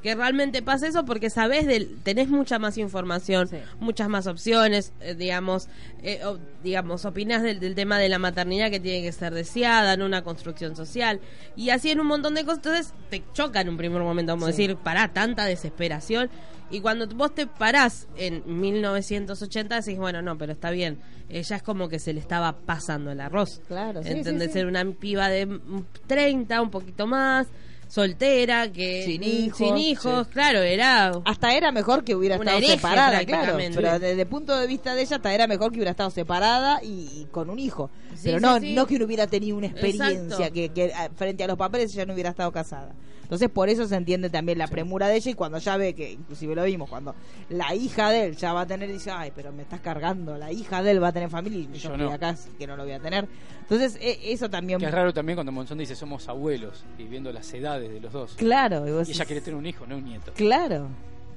que realmente pasa eso porque sabes del, tenés mucha más información, Sí. muchas más opciones, eh, digamos, eh, o- digamos, opinás del, del tema de la maternidad que tiene que ser deseada, en una construcción social, y así en un montón de cosas, entonces te choca en un primer momento, como Sí. decir, pará, tanta desesperación, y cuando vos te parás en 1980 decís, bueno, no, pero está bien, ella es como que se le estaba pasando el arroz. Claro, sí, ¿Entendés? sí, una piba de mm, 30, un poquito más, soltera, que Sin hijos, sin hijos, claro, era Hasta era mejor que hubiera estado hereje, separada, claro. Pero desde el punto de vista de ella, hasta era mejor que hubiera estado separada y, y con un hijo. Sí, pero sí, no, sí. no que no hubiera tenido una experiencia que, que ah, frente a los papeles ella no hubiera estado casada. Entonces por eso se entiende también la premura de ella y cuando ya ve que, inclusive lo vimos, cuando la hija de él ya va a tener, dice, ay, pero me estás cargando, la hija de él va a tener familia y yo, Yo no. acá que no lo voy a tener. Entonces e- eso también... Que es raro también cuando Monzón dice somos abuelos y viendo las edades de los dos. Claro, y vos Y ella decís, quiere tener un hijo, no un nieto. Claro,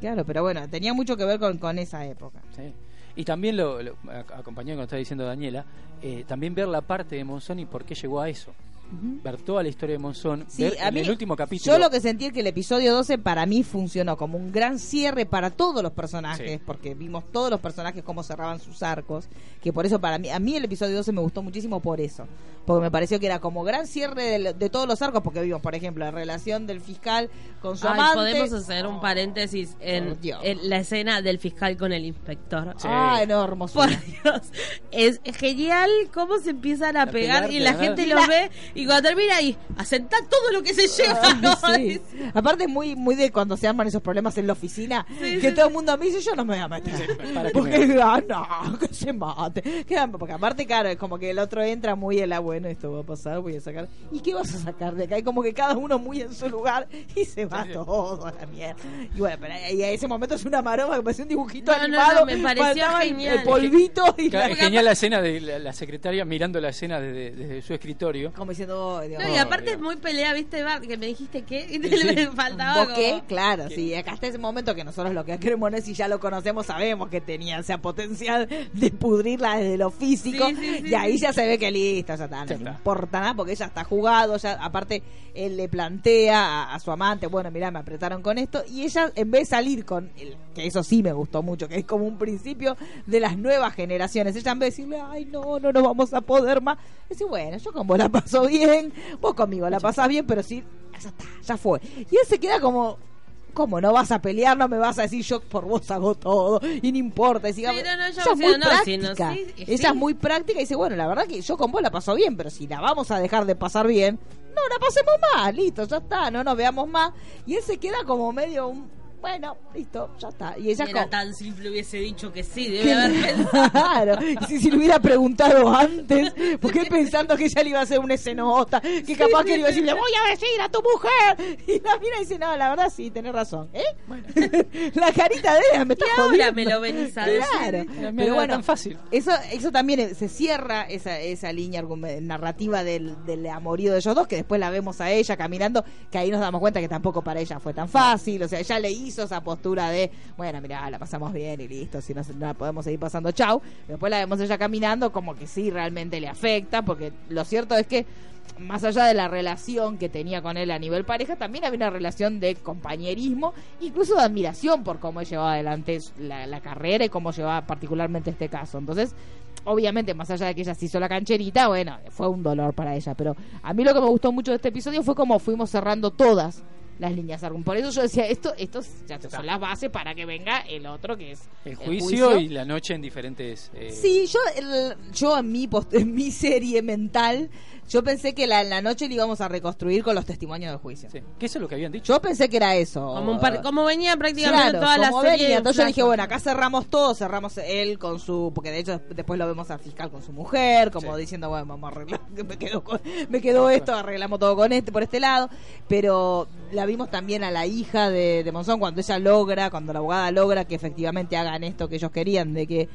claro, pero bueno, tenía mucho que ver con, con esa época. Sí. Y también, lo, lo- acompañado con lo que está diciendo Daniela, eh, también ver la parte de Monzón y por qué llegó a eso. Ver toda la historia de Monzón, Sí, ver a en mí, el último capítulo. Yo lo que sentí es que el episodio 12 para mí funcionó como un gran cierre para todos los personajes, Sí. porque vimos todos los personajes cómo cerraban sus arcos, que por eso para mí, a mí el episodio 12 me gustó muchísimo por eso, porque me pareció que era como gran cierre de, de todos los arcos, porque vimos, por ejemplo, la relación del fiscal con su Ay, amante. podemos hacer un paréntesis en, en la escena del fiscal con el inspector. Sí. Ah, no, hermosura. Por Dios, es genial cómo se empiezan a, A pegar pegar y la gente los ve y cuando termina ahí, asentar todo lo que se lleva. ¿no? Sí. Aparte es muy muy de cuando se arman esos problemas en la oficina, Sí, que sí, todo el mundo me dice, yo no me voy a meter. ¿para qué porque, me- ah, no, que se mate. Que- Porque aparte, claro, es como que el otro entra muy en la, bueno, esto va a pasar, voy a sacar. ¿Y qué vas a sacar de acá? Y como que cada uno muy en su lugar y se va todo a la mierda. Y bueno, pero ahí a ese momento es una maroma que parece un dibujito No, animado. no, me pareció el- genial. El polvito y Claro, la- es genial la escena de la, la secretaria mirando la escena desde, desde su escritorio. como diciendo, No, y aparte es muy pelea, ¿viste, Bart? Que me dijiste que y Sí. le faltaba ¿Vos qué? como- Claro, sí. Acá está ese momento que nosotros lo que queremos es, si ya lo conocemos, sabemos que tenía ese potencial de pudrirla desde lo físico. Sí, sí, sí, y ahí sí. ya se ve que listo, ya está, no está. importa nada porque ella está jugado. Ya, aparte, él le plantea a, a su amante, bueno, mirá, me apretaron con esto. Y ella, en vez de salir con, el, que eso sí me gustó mucho, que es como un principio de las nuevas generaciones, ella en vez de decirle, ay, no, no nos vamos a poder más, dice, bueno, yo con vos la paso bien, vos conmigo la pasás bien, pero sí, ya está, ya fue. Y él se queda como, ¿Cómo no vas a pelear? No me vas a decir yo por vos hago todo y no importa. Y sigamos. No, ella es muy no, práctica. sí, ella es muy práctica y dice, bueno, la verdad que yo con vos la paso bien, pero si la vamos a dejar de pasar bien, no la pasemos más, listo, ya está, no nos veamos más. Y él se queda como medio un, bueno, listo, ya está. Y ella Si era como, tan simple hubiese dicho que sí, debe haber pensado. Claro, y si, si le hubiera preguntado antes, porque pensando que ella le iba a hacer una escenota, que capaz que le iba a decir, le voy a decir a tu mujer. Y la mira y dice, no, la verdad sí, tenés razón. ¿Eh? la carita de ella me está Y ahora jodiendo. me lo venís a decir. Claro. Pero bueno, tan fácil. Eso, eso también se cierra esa, esa línea narrativa del, del amorío de ellos dos, que después la vemos a ella caminando, que ahí nos damos cuenta que tampoco para ella fue tan fácil. O sea, ella le hizo esa postura de, bueno, mira, la pasamos bien y listo, si no, no la podemos seguir pasando, chau. Después la vemos ella caminando, como que sí, realmente le afecta, porque lo cierto es que más allá de la relación que tenía con él a nivel pareja, también había una relación de compañerismo, incluso de admiración por cómo llevaba adelante la, la carrera y cómo llevaba particularmente este caso. Entonces, obviamente, más allá de que ella se hizo la cancherita, bueno, fue un dolor para ella. Pero a mí lo que me gustó mucho de este episodio fue cómo fuimos cerrando todas las líneas. Por eso yo decía, esto, esto ya son las bases para que venga el otro que es El juicio, y la noche en diferentes. eh, Sí, yo, el- yo en mi, post- en mi serie mental, yo pensé que la, la noche la íbamos a reconstruir con los testimonios del juicio. sí. Eso es lo que habían dicho. Yo pensé que era eso. Como, un par- como venía prácticamente Claro, toda la serie. venía. Entonces yo dije, bueno, acá cerramos todo, cerramos él con su, porque de hecho después lo vemos al fiscal con su mujer, como Sí. diciendo, bueno, vamos a arreglar, que me quedó, con- me quedó esto, arreglamos todo con este, por este lado, pero la vimos también a la hija de, de Monzón cuando ella logra, cuando la abogada logra que efectivamente hagan esto que ellos querían, de que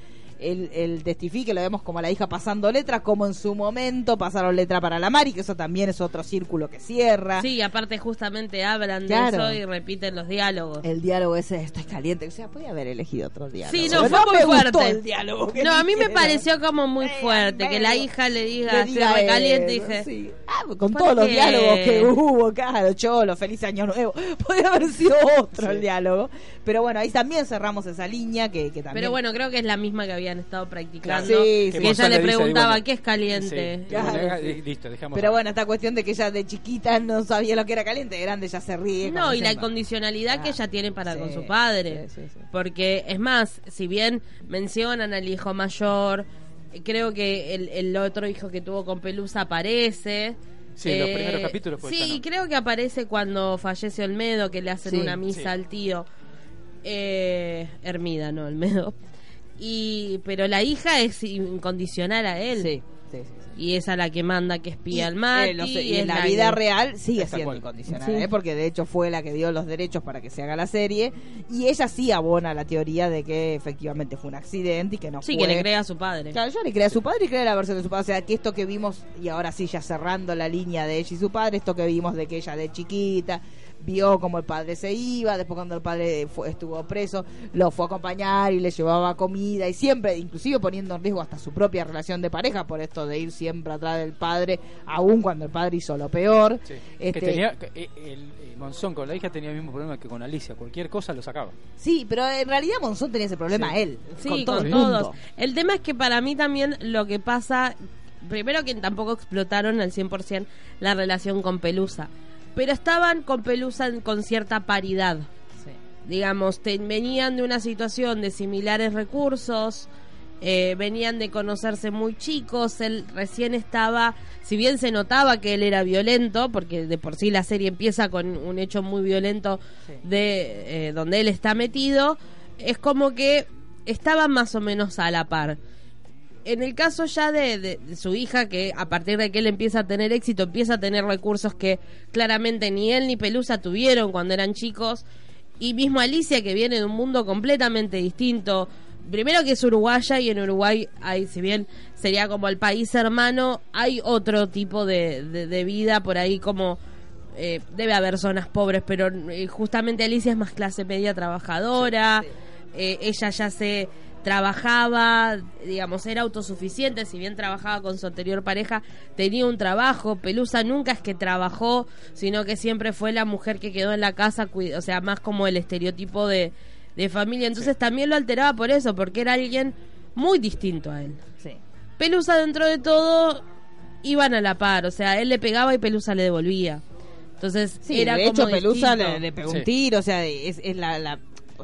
él, él testifique, lo vemos como la hija pasando letra, como en su momento pasaron letra para la Mari, que eso también es otro círculo que cierra. Sí, aparte justamente hablan Claro. de eso y repiten los diálogos. El diálogo ese, estoy caliente. O sea, podía haber elegido otro diálogo. Sí, no, fue muy fuerte. el diálogo No, a mí me pareció como muy fuerte que la hija le diga, diga dije. sí. Ah, con ¿Por todos los diálogos que hubo, claro, cholo, feliz año nuevo. Podría haber sido otro el diálogo. Pero bueno, ahí también cerramos esa línea que, que también. Pero bueno, creo que es la misma que habían estado practicando. Sí, que sí. ella le preguntaba, ¿qué es caliente? Sí, Claro, bueno, sí. Listo, dejamos. Pero bueno, esta cuestión de que ella de chiquita no sabía lo que era caliente, de grande ya se ríe. No, y la diciendo, incondicionalidad que ella tiene para sí, con su padre. sí, sí, sí. Porque, es más, si bien mencionan al hijo mayor, eh, creo que el, el otro hijo que tuvo con Pelusa aparece. Eh, Sí, en los primeros capítulos, pues, Sí, ya no. y creo que aparece cuando fallece Olmedo, que le hacen Sí, una misa sí. al tío. Eh, Hermida, no, Olmedo. Y, pero la hija es incondicional a él. Sí, sí, sí. sí. Y es a la que manda que espía al Mati. eh, y en la la vida que- real sigue siendo cual. incondicional, Sí. ¿eh? porque de hecho fue la que dio los derechos para que se haga la serie y ella sí abona la teoría de que efectivamente fue un accidente y que no Sí, fue que le crea a su padre. Claro, ella le crea a su padre y crea la versión de su padre. O sea, que esto que vimos, y ahora sí, ya cerrando la línea de ella y su padre, esto que vimos de que ella de chiquita vio como el padre se iba, después cuando el padre fue- estuvo preso, lo fue a acompañar y le llevaba comida y siempre, inclusive poniendo en riesgo hasta su propia relación de pareja por esto de ir siempre atrás del padre, aun cuando el padre hizo lo peor. Sí. Este, Que tenía, que, eh, el, eh, Monzón con la hija tenía el mismo problema que con Alicia. Cualquier cosa lo sacaba. Sí, pero en realidad Monzón tenía ese problema Sí. él, Sí, con todo con el todos. mundo. El tema es que para mí también lo que pasa, primero que tampoco explotaron al 100% la relación con Pelusa, pero estaban con Pelusa en- con cierta paridad. Digamos, te- venían de una situación de similares recursos, eh, venían de conocerse muy chicos, él recién estaba, si bien se notaba que él era violento, porque de por sí la serie empieza con un hecho muy violento Sí. de eh, donde él está metido, es como que estaban más o menos a la par. En el caso ya de, de- de su hija, que a partir de que él empieza a tener éxito, empieza a tener recursos que claramente ni él ni Pelusa tuvieron cuando eran chicos, y mismo Alicia, que viene de un mundo completamente distinto, primero que es uruguaya y en Uruguay hay, si bien sería como el país hermano, hay otro tipo de, de- de vida por ahí como... eh, debe haber zonas pobres, pero eh, justamente Alicia es más clase media trabajadora, eh, ella ya se trabajaba, digamos, era autosuficiente, si bien trabajaba con su anterior pareja, tenía un trabajo, Pelusa nunca es que trabajó, sino que siempre fue la mujer que quedó en la casa, o sea, más como el estereotipo de, de familia, entonces también lo alteraba por eso, porque era alguien muy distinto a él. Sí. Pelusa dentro de todo iban a la par, o sea, él le pegaba y Pelusa le devolvía. Entonces, Sí, era de hecho como Pelusa le, le pegó un tiro, o sea, es, es la, la-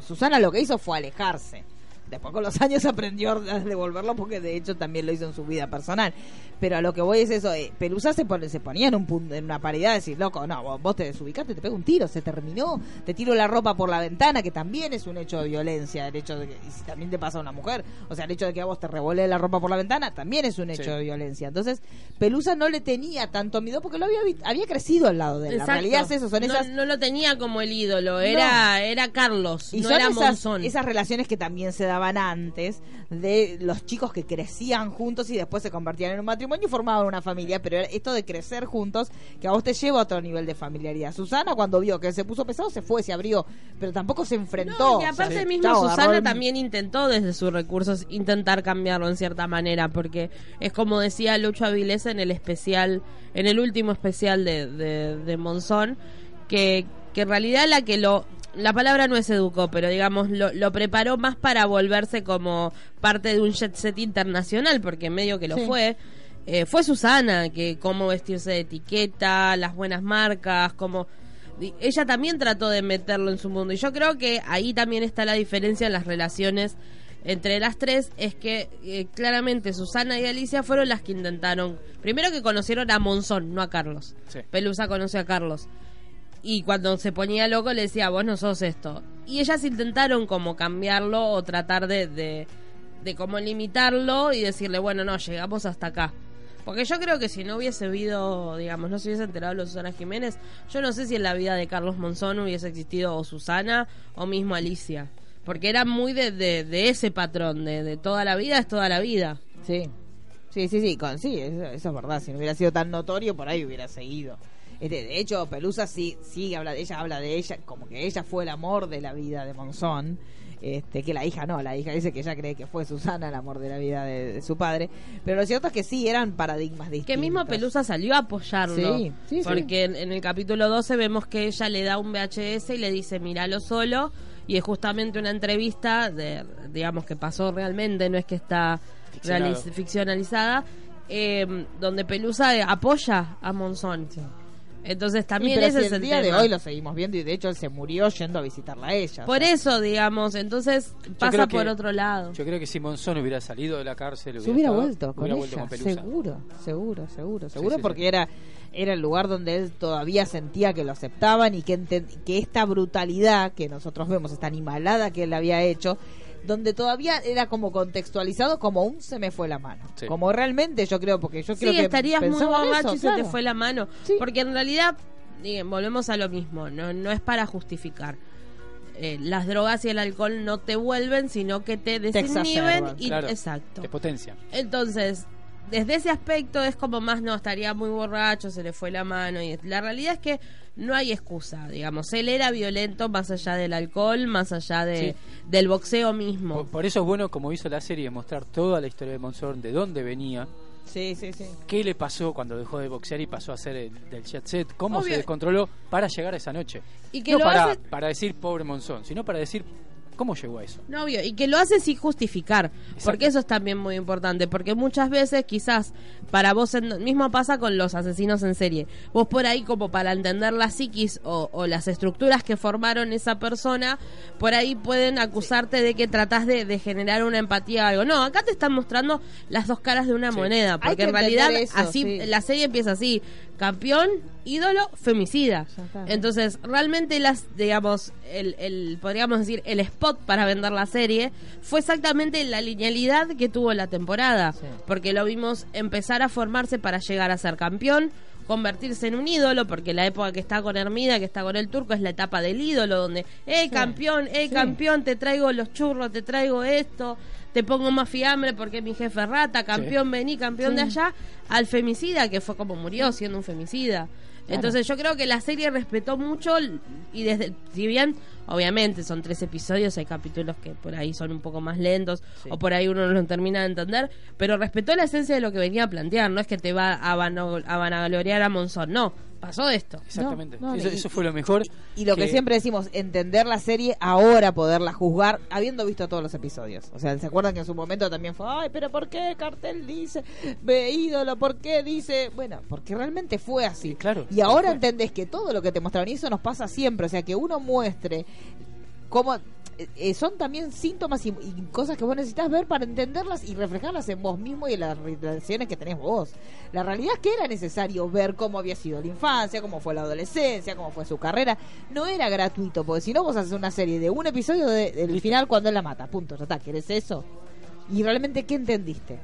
Susana lo que hizo fue alejarse. Después con los años aprendió a devolverlo porque de hecho también lo hizo en su vida personal. Pero a lo que voy es eso, eh, Pelusa se, pone, se ponía en, un punto, en una paridad de decir, loco, no, vos, vos te desubicaste, te pego un tiro, se terminó, te tiro la ropa por la ventana, que también es un hecho de violencia, el hecho de que, y si también te pasa a una mujer, o sea, el hecho de que a vos te revolé la ropa por la ventana, también es un hecho Sí. de violencia. Entonces, Pelusa no le tenía tanto miedo porque lo había, había crecido al lado de él. La Exacto. realidad es eso, son esas... no lo tenía como el ídolo, era, era Carlos, Y no son era esas, Monzón. esas relaciones que también se daban antes de los chicos que crecían juntos y después se convertían en un matrimonio y formaban una familia, pero era esto de crecer juntos que a vos te lleva a otro nivel de familiaridad. Susana cuando vio que se puso pesado se fue, se abrió, pero tampoco se enfrentó. No, y aparte O sea, mismo Susana el- también intentó desde sus recursos intentar cambiarlo en cierta manera, porque es como decía Lucho Avilés en el especial, en el último especial de, de, de Monzón, que, que en realidad la que lo la palabra no es educó, pero digamos lo, lo preparó más para volverse como parte de un jet set internacional, porque medio que lo Sí. fue. Eh, fue Susana, que cómo vestirse de etiqueta, las buenas marcas, cómo ella también trató de meterlo en su mundo. Y yo creo que ahí también está la diferencia en las relaciones entre las tres. Es que eh, claramente Susana y Alicia fueron las que intentaron. Primero que conocieron a Monzón, no a Carlos. Sí. Pelusa conoció a Carlos. Y cuando se ponía loco le decía, vos no sos esto. Y ellas intentaron como cambiarlo o tratar de, de, de como limitarlo y decirle, bueno, no, llegamos hasta acá. Porque yo creo que si no hubiese habido, digamos, no se hubiese enterado de Susana Jiménez, yo no sé si en la vida de Carlos Monzón hubiese existido o Susana o mismo Alicia. Porque era muy de, de, de ese patrón, de, de toda la vida es toda la vida. Sí, sí, sí, sí, sí eso, eso es verdad. Si no hubiera sido tan notorio, por ahí hubiera seguido. Este, de hecho, Pelusa sí, sí habla, ella habla de ella como que ella fue el amor de la vida de Monzón. Este, que la hija no, la hija dice que ella cree que fue Susana el amor de la vida de, de su padre. Pero lo cierto es que sí, eran paradigmas distintos. Que mismo Pelusa salió a apoyarlo. Sí, sí, sí. porque En, en el capítulo 12 vemos que ella le da un VHS y le dice, míralo solo. Y es justamente una entrevista, de, digamos que pasó realmente, no es que está ficcionalizada, eh, donde Pelusa apoya a Monzón. Entonces Sí, también pero ese si es el el día de tema. hoy lo seguimos viendo y de hecho él se murió yendo a visitarla a ella. o Por sea, eso, digamos, entonces pasa que- por otro lado. Yo creo que si Monzón hubiera salido de la cárcel, se hubiera estado- vuelto con hubiera ella, vuelto con seguro, seguro, seguro, seguro, sí, porque sí. era era el lugar donde él todavía sentía que lo aceptaban y que que esta brutalidad que nosotros vemos, esta animalada que él había hecho, donde todavía era como contextualizado como un se me fue la mano, Sí. como realmente yo creo, porque yo creo Sí, que estarías muy borracho eso, y se te fue la mano. Sí. Porque en realidad, digan, volvemos a lo mismo, no, no es para justificar. Eh, las drogas y el alcohol no te vuelven, sino que te desinhiben y Claro, exacto. De potencia. Entonces, desde ese aspecto es como más no estaría muy borracho, se le fue la mano y la realidad es que no hay excusa, digamos, él era violento más allá del alcohol, más allá de Sí. del boxeo mismo. Por, por eso es bueno, como hizo la serie, mostrar toda la historia de Monzón, de dónde venía, Sí, sí, sí. qué le pasó cuando dejó de boxear y pasó a ser el, del jet set, cómo Obvio. se descontroló para llegar a esa noche. Y que no lo para, hace- para decir pobre Monzón, sino para decir cómo llegó a eso. No, obvio, y que lo hace sin justificar, porque eso es también muy importante, porque muchas veces quizás para vos, en- mismo pasa con los asesinos en serie, vos por ahí como para entender la psiquis o, o las estructuras que formaron esa persona, por ahí pueden acusarte de que tratás de, de generar una empatía o algo. No, acá te están mostrando las dos caras de una Sí. moneda, porque que en realidad eso, así sí. la serie empieza así, campeón, ídolo, femicida. Entonces, realmente las, digamos, el, el, podríamos decir, el spot para vender la serie fue exactamente la linealidad que tuvo la temporada. Sí. Porque lo vimos empezar a formarse para llegar a ser campeón, convertirse en un ídolo, porque la época que está con Hermida, que está con el turco, es la etapa del ídolo, donde, eh, campeón, eh, Sí. campeón, te traigo los churros, te traigo esto, te pongo más fiambre porque mi jefe rata, campeón, vení, campeón de allá, al femicida, que fue como murió siendo un femicida. Entonces yo creo que la serie respetó mucho y desde, si bien obviamente son tres episodios, hay capítulos que por ahí son un poco más lentos o por ahí uno no lo termina de entender, pero respetó la esencia de lo que venía a plantear, no es que te va a, vano- a vanagloriar a Monzón, no, pasó esto. Exactamente. No, no, eso, y- eso fue lo mejor. Y lo que siempre decimos, entender la serie, ahora poderla juzgar, habiendo visto todos los episodios. O sea, ¿se acuerdan que en su momento también fue, ay, pero ¿por qué Cartel dice, ve ídolo, por qué dice? Bueno, porque realmente fue así. Claro, Y ahora fue. entendés que todo lo que te mostraron, y eso nos pasa siempre, o sea, que uno muestre cómo... eh, eh, son también síntomas y, y cosas que vos necesitas ver para entenderlas y reflejarlas en vos mismo y en las relaciones que tenés vos. La realidad es que era necesario ver cómo había sido la infancia, cómo fue la adolescencia, cómo fue su carrera. No era gratuito, porque si no vos haces una serie de un episodio de- del Listo. final cuando él la mata. Punto, ya está, ¿querés eso? ¿Y realmente qué entendiste?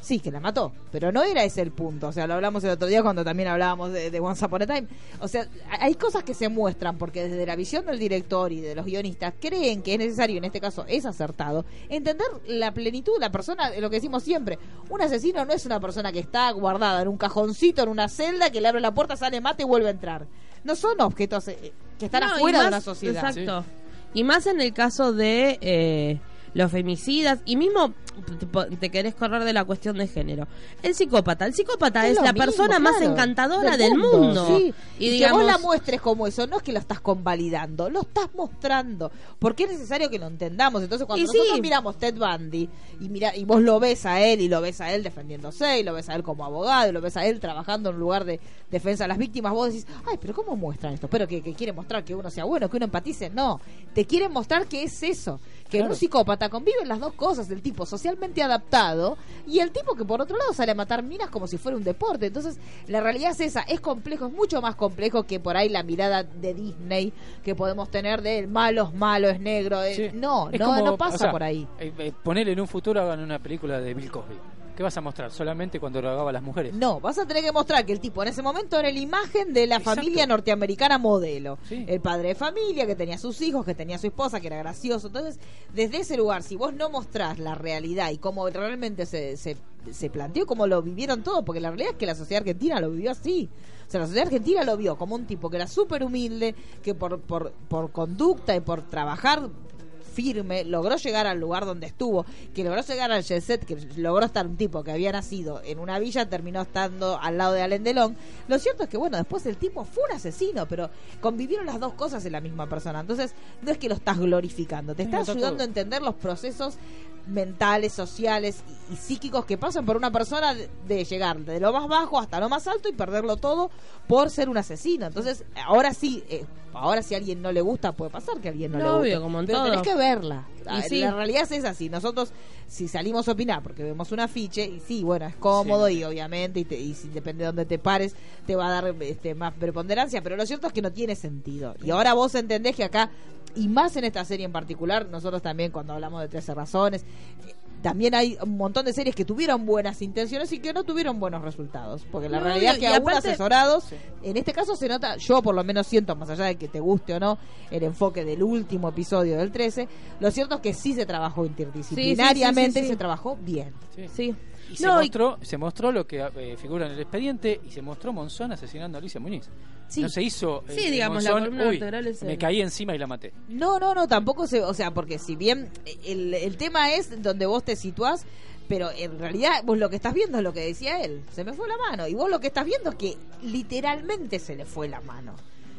Sí, que la mató, pero no era ese el punto. O sea, lo hablamos el otro día cuando también hablábamos de, de Once Upon a Time. O sea, hay cosas que se muestran porque desde la visión del director y de los guionistas creen que es necesario, en este caso es acertado, entender la plenitud de la persona, lo que decimos siempre. Un asesino no es una persona que está guardada en un cajoncito, en una celda, que le abre la puerta, sale, mata y vuelve a entrar. No son objetos eh, que están No, afuera de una sociedad. Exacto. Y más en el caso de eh, los femicidas y mismo tipo, te querés correr de la cuestión de género. El psicópata, el psicópata es, la mismo, persona más encantadora del mundo. sí. Y, Y, digamos, que vos la muestres como eso, no es que lo estás convalidando, lo estás mostrando, porque es necesario que lo entendamos. Entonces, cuando Y nosotros sí. miramos Ted Bundy y mira y vos lo ves a él y lo ves a él defendiéndose y lo ves a él como abogado y lo ves a él trabajando en un lugar de defensa de las víctimas, vos decís, ay, pero ¿cómo muestran esto? Pero que, que quiere mostrar que uno sea bueno, que uno empatice. No, te quieren mostrar que es eso, que en un psicópata conviven las dos cosas, el tipo socialmente adaptado y el tipo que por otro lado sale a matar minas como si fuera un deporte. Entonces, la realidad es esa, es complejo, es mucho más complejo que por ahí la mirada de Disney que podemos tener de malo es malo, es negro. Sí. No, Es no, como, no pasa o sea, por ahí. eh, eh, en un futuro hagan una película de Bill Cosby. ¿Qué vas a mostrar? ¿Solamente cuando drogaba a las mujeres? No, vas a tener que mostrar que el tipo en ese momento era la imagen de la Exacto. familia norteamericana modelo. Sí. El padre de familia, que tenía sus hijos, que tenía su esposa, que era gracioso. Entonces, desde ese lugar, si vos no mostrás la realidad y cómo realmente se, se, se planteó, cómo lo vivieron todos, porque la realidad es que la sociedad argentina lo vivió así. O sea, la sociedad argentina lo vio como un tipo que era súper humilde, que por, por, por conducta y por trabajar firme, logró llegar al lugar donde estuvo, que logró llegar al jet set, que logró estar un tipo que había nacido en una villa, terminó estando al lado de Alain Delon. Lo cierto es que, bueno, después el tipo fue un asesino, pero convivieron las dos cosas en la misma persona. Entonces, no es que lo estás glorificando, te está ayudando a entender los procesos mentales, sociales y, y psíquicos que pasan por una persona de, de llegar de lo más bajo hasta lo más alto y perderlo todo por ser un asesino. Entonces, ahora sí, eh, ahora si a alguien no le gusta, puede pasar que a alguien no, No, le guste. obvio, como en pero todo. tenés que verla. Y Ah, sí. La realidad es así. Nosotros, si salimos a opinar porque vemos un afiche, y sí, bueno, es cómodo Sí. y obviamente, y, te- y si depende de dónde te pares, te va a dar este, más preponderancia, pero lo cierto es que no tiene sentido. Y ahora vos entendés que acá, y más en esta serie en particular, nosotros también cuando hablamos de 13 razones, eh, también hay un montón de series que tuvieron buenas intenciones y que no tuvieron buenos resultados. Porque la No, realidad es que aún aparte- asesorados, en este caso se nota, yo por lo menos siento, más allá de que te guste o no, el enfoque del último episodio del 13, lo cierto es que sí se trabajó interdisciplinariamente Sí, sí, sí, sí, y se trabajó bien. Sí. Sí. Y se, y- mostró, se mostró lo que eh, figura en el expediente y se mostró Monzón asesinando a Alicia Muñiz. Sí. No se hizo. Sí, eh, digamos, la Monzón, "Uy, Me caí encima y la maté. No, no, no, tampoco se, o sea, porque si bien el, el tema es donde vos te situás, pero en realidad vos lo que estás viendo es lo que decía él, se me fue la mano, y vos lo que estás viendo es que literalmente se le fue la mano.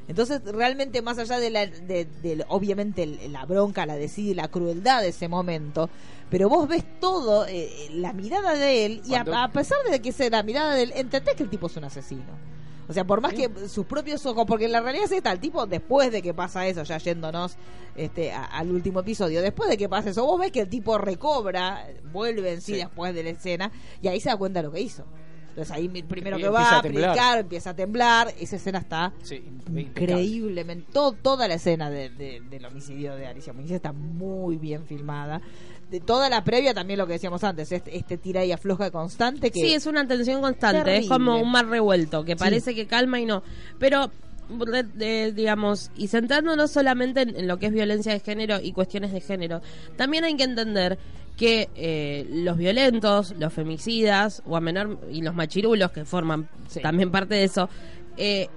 Entonces, realmente más allá de la, de, de- obviamente la bronca, la decide y la crueldad de ese momento, pero vos ves todo, eh, la mirada de él, y a, a pesar de que sea la mirada de él, entendés que el tipo es un asesino. O sea, por más que sus propios ojos, porque la realidad es esta, el tipo después de que pasa eso, ya yéndonos este, a- al último episodio, después de que pasa eso, vos ves que el tipo recobra, vuelve en sí, Sí. después de la escena, y ahí se da cuenta de lo que hizo. Entonces ahí primero que va a a temblar. predicar, empieza a temblar, esa escena está Sí, increíblemente, todo- toda la escena de- de- del homicidio de Alicia Muñiz está muy bien filmada. De toda la previa también lo que decíamos antes, este, este tira y afloja constante que Sí, es una tensión constante, Terrible. es como un mar revuelto, que Sí. parece que calma y no. Pero, de- digamos, y centrándonos solamente en, en lo que es violencia de género y cuestiones de género, también hay que entender que eh, los violentos, los femicidas, o a menor, y los machirulos, que forman Sí. también parte de eso, eh,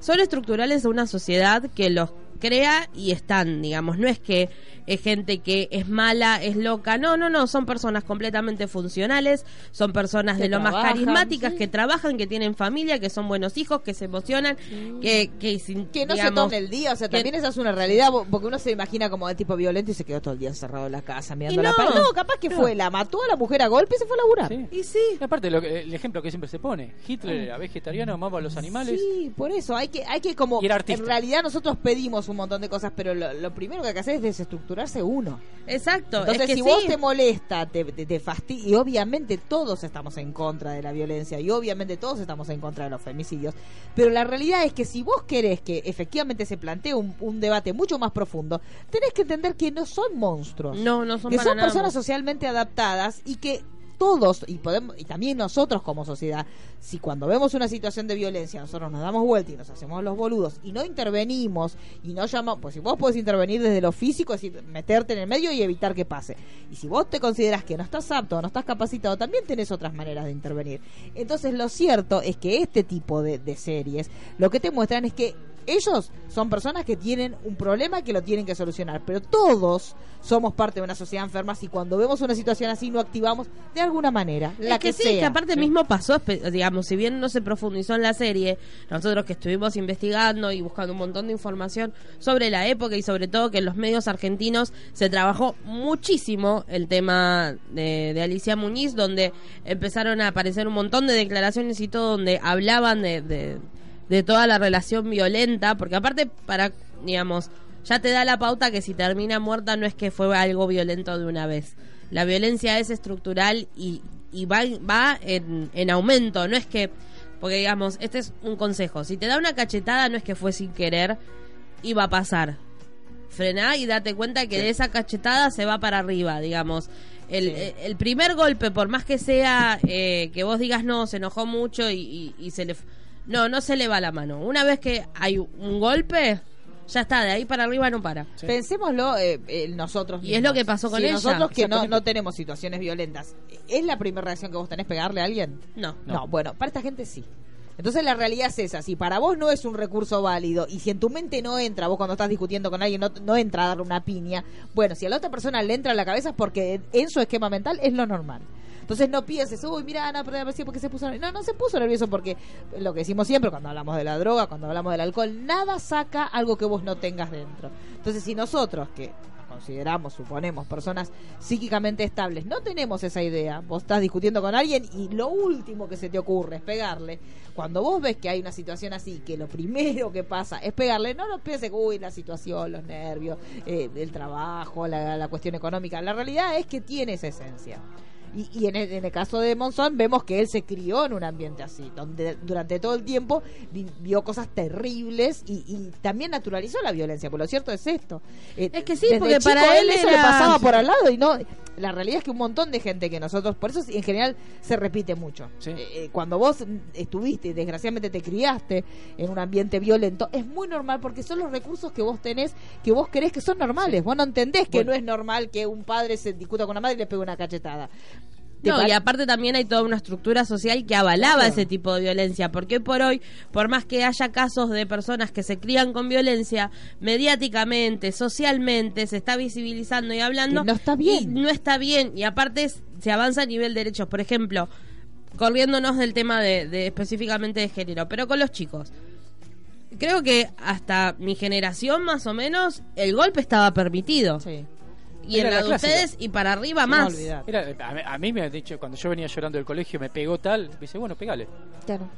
son estructurales de una sociedad que los crea y están, digamos, no es que es gente que es mala, es loca, no, no, no, son personas completamente funcionales, son personas Que de lo más carismáticas, sí. que trabajan, que tienen familia, que son buenos hijos, que se emocionan, que, que, sin- que no se digamos, tome el día, o sea, que- también esa es una realidad, porque uno se imagina como el tipo violento y se quedó todo el día encerrado en la casa mirando Y la no. pared. No, capaz que No. fue, la mató a la mujer a golpe y se fue a laburar. Sí. Y sí, Y aparte, lo que- el ejemplo que siempre se pone: Hitler era vegetariano, amaba a los animales. Sí, por eso, hay que, hay que como, Y era artista. en realidad nosotros pedimos un montón de cosas, pero lo, lo primero que hay que hacer es desestructurarse uno. exacto. Entonces, es que si sí. vos te molesta, te, te, te fastidia, y obviamente todos estamos en contra de la violencia, y obviamente todos estamos en contra de los femicidios, pero la realidad es que si vos querés que efectivamente se plantee un, un debate mucho más profundo, tenés que entender que no son monstruos. No, no son que para son nada personas monstruos. socialmente adaptadas y que todos y podemos y también nosotros como sociedad si cuando vemos una situación de violencia nosotros nos damos vuelta y nos hacemos los boludos y no intervenimos y no llamamos pues si vos podés intervenir desde lo físico es decir meterte en el medio y evitar que pase. Y si vos te consideras que no estás apto no estás capacitado también tenés otras maneras de intervenir. Entonces lo cierto es que este tipo de, de series lo que te muestran es que ellos son personas que tienen un problema que lo tienen que solucionar, pero todos somos parte de una sociedad enferma y cuando vemos una situación así no activamos de alguna manera, la es que, sí, sea. que aparte mismo pasó, digamos, si bien no se profundizó en la serie, nosotros que estuvimos investigando y buscando un montón de información sobre la época y sobre todo que en los medios argentinos se trabajó muchísimo el tema de, de Alicia Muñiz, donde empezaron a aparecer un montón de declaraciones y todo, donde hablaban de, de, de toda la relación violenta, porque aparte para, digamos, ya te da la pauta que si termina muerta no es que fue algo violento de una vez. La violencia es estructural y, y va, va en, en aumento, no es que, porque digamos, este es un consejo, si te da una cachetada no es que fue sin querer y va a pasar. Frená y date cuenta que de esa cachetada se va para arriba, digamos. El, el- el primer golpe, por más que sea eh, que vos digas no, se enojó mucho y, y- y se le... No, no se le va la mano. Una vez que hay un golpe, ya está, de ahí para arriba no para. Pensémoslo eh, eh, nosotros Y es lo que pasó con Si ella. Nosotros que no, no tenemos situaciones violentas, ¿es la primera reacción que vos tenés pegarle a alguien? No. No, bueno, para esta gente sí. Entonces la realidad es esa, si para vos no es un recurso válido y si en tu mente no entra, vos cuando estás discutiendo con alguien no, no entra a darle una piña, bueno, si a la otra persona le entra en la cabeza es porque en su esquema mental es lo normal. Entonces no pienses, uy, mira, pero sí, porque se puso nervioso. No, no se puso nervioso porque lo que decimos siempre cuando hablamos de la droga, cuando hablamos del alcohol, nada saca algo que vos no tengas dentro. Entonces, si nosotros, que consideramos, suponemos, personas psíquicamente estables, no tenemos esa idea, vos estás discutiendo con alguien y lo último que se te ocurre es pegarle, cuando vos ves que hay una situación así, que lo primero que pasa es pegarle, no lo pienses, uy, la situación, los nervios, eh, el trabajo, la, la cuestión económica, la realidad es que tiene esa esencia. Y, y en, el, en el caso de Monzón vemos que él se crió en un ambiente así, donde durante todo el tiempo vi- vio cosas terribles y, y también naturalizó la violencia, por lo cierto es esto. Eh, Es que sí, porque chico para él eso le pasaba por al lado y no... La realidad es que un montón de gente que nosotros, por eso en general se repite mucho. Sí. Eh, eh, cuando vos estuviste y desgraciadamente te criaste en un ambiente violento, es muy normal porque son los recursos que vos tenés, que vos crees que son normales. Vos no entendés que Bueno. no es normal que un padre se discuta con una madre y le pegue una cachetada. ¿Te No, y aparte también hay toda una estructura social que avalaba Claro. ese tipo de violencia, porque hoy por hoy, por más que haya casos de personas que se crían con violencia, mediáticamente, socialmente, se está visibilizando y hablando. Que no está bien. Y no está bien, y aparte es- se avanza a nivel de derechos. Por ejemplo, corriéndonos del tema de, de específicamente de género, pero con los chicos. Creo que hasta mi generación más o menos el golpe estaba permitido. Sí. Y Era en la la de ustedes y para arriba No más. olvidar. Era, a, mí- a mí me han dicho, cuando yo venía llorando del colegio, me pegó tal, me dice, bueno, pegale. Claro.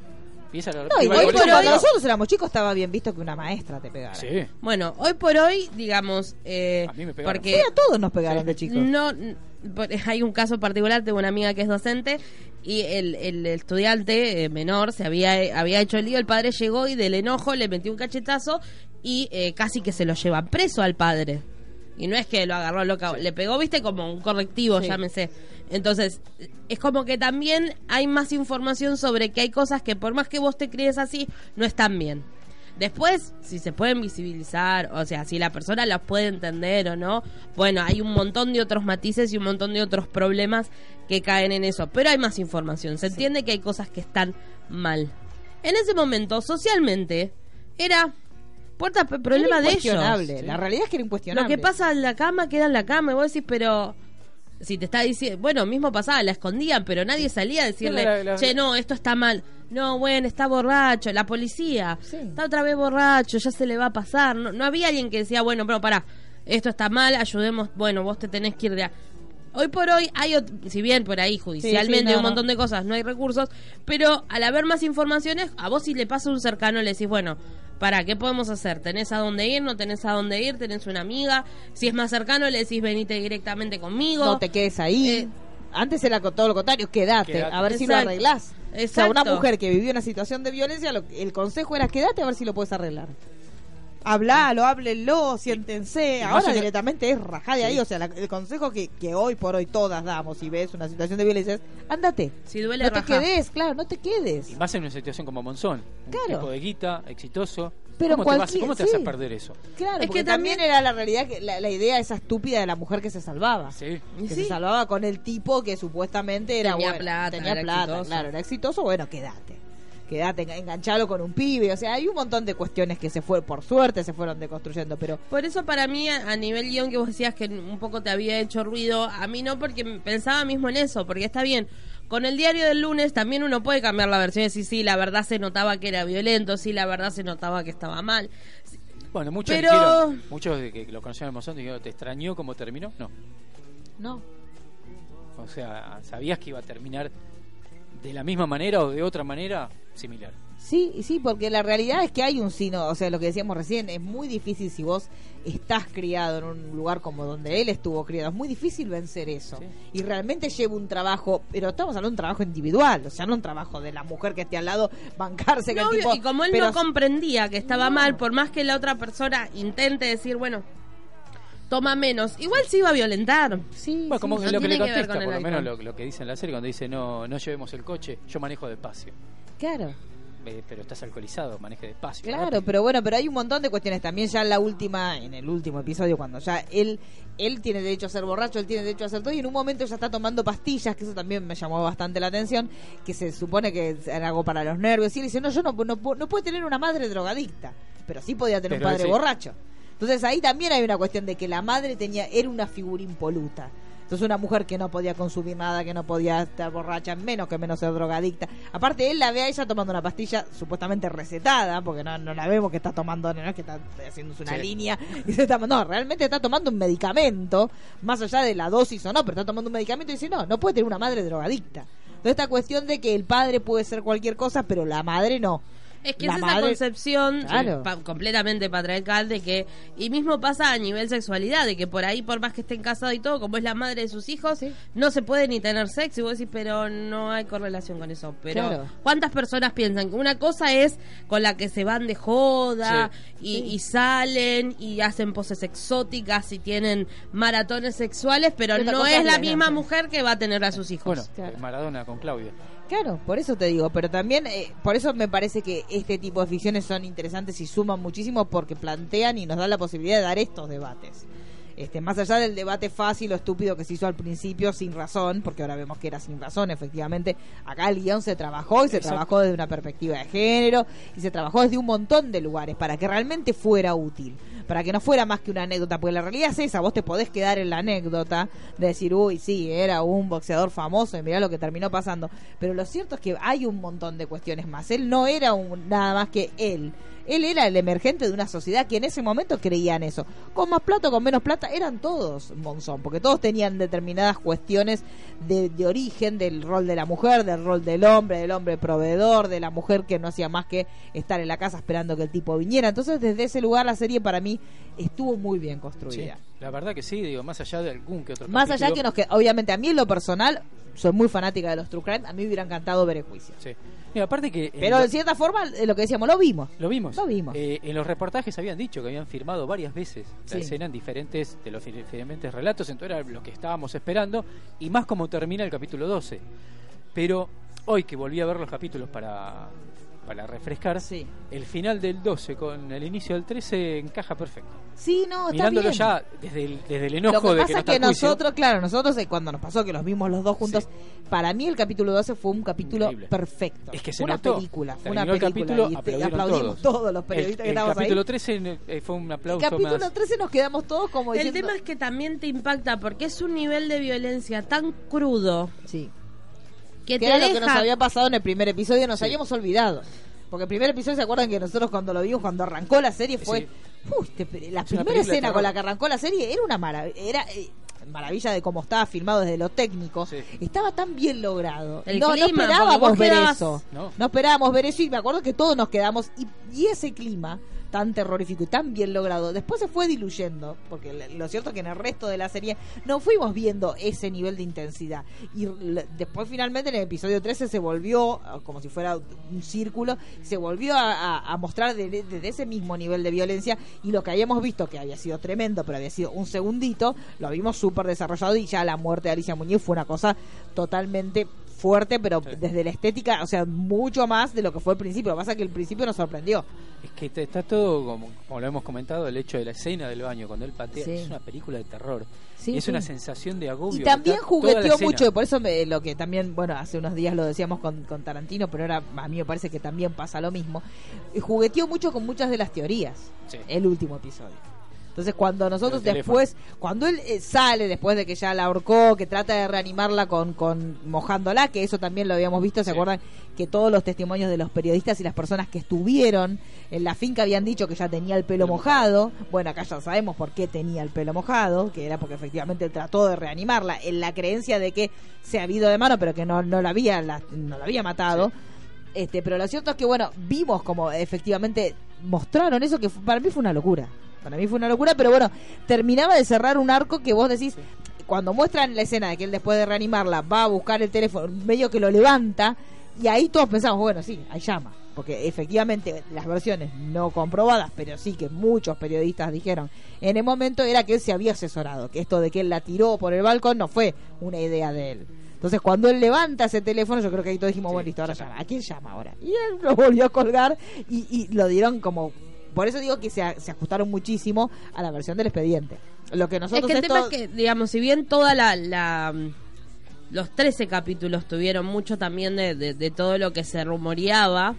Y esa era la- No, y iba hoy al por colegio, cuando no. nosotros éramos chicos estaba bien visto que una maestra te pegara. Sí, Bueno, hoy por hoy, digamos, eh, A mí me pegaron. porque Sí, a todos nos pegaron Sí. de chicos. no hay un caso particular, tengo una amiga que es docente y el, el estudiante eh, menor se había había hecho el lío, el padre llegó y del enojo le metió un cachetazo y eh, casi que se lo llevan preso al padre. Y no es que lo agarró loca, le pegó, viste, como un correctivo, Sí. llámese. Entonces, es como que también hay más información sobre que hay cosas que por más que vos te crees así, no están bien. Después, si se pueden visibilizar, o sea, si la persona las puede entender o no, bueno, hay un montón de otros matices y un montón de otros problemas que caen en eso. Pero hay más información, se entiende que hay cosas que están mal. En ese momento, socialmente, era puerta problema Era de ellos. Sí. La realidad es que era Lo incuestionable. que pasa en la cama queda en la cama y vos decís, pero si te está diciendo, bueno, mismo pasaba, la escondían, pero nadie salía a decirle, La- la- che, no, esto está mal. No, bueno, está borracho, la policía, Sí. está otra vez borracho, ya se le va a pasar. No, no había alguien que decía, bueno, pero pará, esto está mal, ayudemos, bueno, vos te tenés que ir de... a-". Hoy por hoy hay, si bien por ahí judicialmente no, hay un montón de cosas, no hay recursos, pero al haber más informaciones, a vos si le pasa un cercano le decís, bueno, para, ¿qué podemos hacer? ¿Tenés a dónde ir? ¿No tenés a dónde ir? ¿Tenés una amiga? Si es más cercano le decís, venite directamente conmigo. No te quedes ahí. Eh, Antes era todo lo contrario, quédate, Quédate. a ver si lo Exacto. arreglás. O sea, Exacto. una mujer que vivió una situación de violencia, lo- el consejo era quédate a ver si lo puedes arreglar. Hablalo, háblenlo, siéntense. Ahora directamente es rajá de Sí. ahí. O sea, la- el consejo que, que hoy por hoy todas damos si ves una situación de violencia es ándate. Si duele, no te quedes, claro, no te quedes. Y más en una situación como Monzón, un Claro. tipo de guita, exitoso. Pero ¿Cómo, te, vas, ¿Cómo te sí. haces perder eso? Claro, Es que también, también- era la realidad, que la, la idea esa estúpida de la mujer que se salvaba. Sí. Que sí. se salvaba con el tipo que supuestamente era Tenía bueno, plata, tenía era plata, exitoso. claro, era exitoso, bueno, quédate. Quédate, enga- enganchalo con un pibe, o sea, hay un montón de cuestiones que se fue, por suerte se fueron deconstruyendo, pero Por eso para mí, a nivel guion que vos decías que un poco te había hecho ruido, a mí no, porque pensaba mismo en eso, porque está bien. Con el diario del lunes también uno puede cambiar la versión y decir, sí, la verdad se notaba que era violento, sí, la verdad se notaba que estaba mal. Bueno, muchos Pero- dijeron, muchos de que lo conocieron en Monzón dijeron, ¿te extrañó cómo terminó? No. no. O sea, ¿sabías que iba a terminar de la misma manera o de otra manera similar? Sí, sí, porque la realidad es que hay un sino, o sea, lo que decíamos recién, es muy difícil si vos estás criado en un lugar como donde él estuvo criado, es muy difícil vencer eso. Sí. Y realmente lleva un trabajo, pero estamos hablando de un trabajo individual, o sea, no un trabajo de la mujer que esté al lado, bancarse que el No, tipo... y como él pero- no comprendía que estaba No. mal, por más que la otra persona intente decir, bueno, toma menos, igual se iba a violentar. Sí, Bueno, como no lo que le contesta, por lo menos lo, lo que dice en la serie cuando dice no, no llevemos el coche, yo manejo despacio. Claro. eh, pero estás alcoholizado, maneje despacio. Claro, rápido. pero bueno, pero hay un montón de cuestiones. También ya en la última, en el último episodio, cuando ya él, él tiene derecho a ser borracho, él tiene derecho a hacer todo, y en un momento ya está tomando pastillas, que eso también me llamó bastante la atención, que se supone que era algo para los nervios. Y él dice, no, yo no, no, puedo- no puede tener una madre drogadicta, pero sí podía tener Pero un padre sí. borracho. Entonces ahí también hay una cuestión de que la madre tenía, era una figura impoluta. Entonces una mujer que no podía consumir nada, que no podía estar borracha, menos que menos ser drogadicta. Aparte él la ve a ella tomando una pastilla supuestamente recetada, porque no, no la vemos que está tomando, no es que está haciéndose una Sí. línea, y se está, no, realmente está tomando un medicamento, más allá de la dosis o no, pero está tomando un medicamento y dice, no, no puede tener una madre drogadicta. Entonces esta cuestión de que el padre puede ser cualquier cosa, pero la madre no. Es que La es esa madre- concepción Claro. pa- completamente patriarcal de que, y mismo pasa a nivel sexualidad, de que por ahí, por más que estén casados y todo, como es la madre de sus hijos, Sí. no se puede ni tener sexo. Y vos decís, pero no hay correlación con eso. Pero, Claro. ¿cuántas personas piensan que una cosa es con la que se van de joda y, y salen y hacen poses exóticas y tienen maratones sexuales, pero no es la misma mujer que va a tener a sus hijos? Bueno, Claro. eh, Maradona con Claudia. Claro, por eso te digo, pero también, eh, por eso me parece que este tipo de ficciones son interesantes y suman muchísimo porque plantean y nos dan la posibilidad de dar estos debates. Este, más allá del debate fácil o estúpido que se hizo al principio sin razón, porque ahora vemos que era sin razón, efectivamente, acá el guion se trabajó y se Exacto. trabajó desde una perspectiva de género y se trabajó desde un montón de lugares para que realmente fuera útil, para que no fuera más que una anécdota, porque la realidad es esa, vos te podés quedar en la anécdota de decir, uy, sí, era un boxeador famoso y mirá lo que terminó pasando, pero lo cierto es que hay un montón de cuestiones más, él no era un, nada más que él. Él era el emergente de una sociedad que en ese momento creía en eso. Con más plata o con menos plata, eran todos Monzón, porque todos tenían determinadas cuestiones de, de origen del rol de la mujer, del rol del hombre, del hombre proveedor, de la mujer que no hacía más que estar en la casa esperando que el tipo viniera. Entonces, desde ese lugar, la serie para mí estuvo muy bien Sí, construida. la verdad que sí, digo, más allá de algún que otro Más allá que nos que obviamente a mí en lo personal soy muy fanática de los true crime, a mí me hubiera encantado ver el juicio. Sí. Mira, aparte que... Pero de cierta forma, eh, lo que decíamos, lo vimos. Lo vimos. Lo vimos. Eh, en los reportajes habían dicho que habían firmado varias veces la Sí. escena en diferentes de los diferentes relatos, entonces era lo que estábamos esperando y más como termina el capítulo 12. Pero hoy que volví a ver los capítulos para para refrescar, Sí. el final del 12 con el inicio del 13 encaja perfecto. Sí, no, está Mirándolo bien. ya desde el, desde el Lo enojo que de pasa que no es está que el juicio, nosotros, claro, nosotros eh, cuando nos pasó que los vimos los dos juntos, Sí. para mí el capítulo 12 fue un capítulo Increíble. perfecto. Es que se una notó. película, fue una el película. capítulo, y te- aplaudieron aplaudimos todos. todos, los periodistas el, que el estábamos capítulo ahí. 13 eh, fue un El aplauso capítulo más. 13 nos quedamos todos como El diciendo... tema es que también te impacta porque es un nivel de violencia tan crudo Sí. Que, era lo que nos había pasado en el primer episodio, nos Sí. habíamos olvidado. Porque el primer episodio, ¿se acuerdan que nosotros cuando lo vimos, cuando arrancó la serie, fue... Sí. Uf, te- la Es primera escena con la que arrancó la serie era una maravilla. Era, eh, maravilla de cómo estaba filmado desde lo técnico. Sí. Estaba tan bien logrado. El no, clima, esperábamos ver quedabas- eso. No. No esperábamos ver eso y me acuerdo que todos nos quedamos. Y, y ese clima tan terrorífico y tan bien logrado, después se fue diluyendo, porque lo cierto es que en el resto de la serie no fuimos viendo ese nivel de intensidad. Y después finalmente en el episodio 13 se volvió, ah, como si fuera un círculo, se volvió a, mostrar de- de- desde ese mismo nivel de violencia y lo que habíamos visto, que había sido tremendo, pero había sido un segundito, lo vimos súper desarrollado y ya la muerte de Alicia Muñiz fue una cosa totalmente fuerte, pero Sí. desde la estética, o sea, mucho más de lo que fue el principio. Lo que pasa es que el principio nos sorprendió. Es que está todo, como, como lo hemos comentado, el hecho de la escena del baño cuando él patea, Sí. es una película de terror. Sí, y es una sensación de agobio. Y también jugueteó mucho, y por eso me- lo que también, bueno, hace unos días lo decíamos con, con Tarantino, pero ahora a mí me parece que también pasa lo mismo. Jugueteó mucho con muchas de las teorías, el último episodio. Entonces cuando nosotros después, cuando él eh, sale después de que ya la ahorcó, que trata de reanimarla con, con mojándola, que eso también lo habíamos visto, ¿se Sí. acuerdan? Que todos los testimonios de los periodistas y las personas que estuvieron en la finca habían dicho que ya tenía el pelo mojado. Bueno, acá ya sabemos por qué tenía el pelo mojado, que era porque efectivamente él trató de reanimarla en la creencia de que se había ido de mano, pero que no, no la había la- no la había matado. Este, pero lo cierto es que bueno, vimos como efectivamente mostraron eso que para mí fue una locura. Para mí fue una locura, pero bueno, terminaba de cerrar un arco que vos decís cuando muestran la escena de que él después de reanimarla va a buscar el teléfono, medio que lo levanta y ahí todos pensamos, bueno, sí, hay llama, porque efectivamente las versiones no comprobadas, pero sí que muchos periodistas dijeron en el momento era que él se había asesorado, que esto de que él la tiró por el balcón no fue una idea de él. Entonces, cuando él levanta ese teléfono, yo creo que ahí todos dijimos, bueno, listo, ahora llama. ¿A quién llama ahora? Y él lo volvió a colgar y, y lo dieron como... Por eso digo que se, a- se ajustaron muchísimo a la versión del expediente. Lo que Es nosotros que el tema es que, digamos, si bien toda la... la los 13 capítulos tuvieron mucho también de, de- de todo lo que se rumoreaba.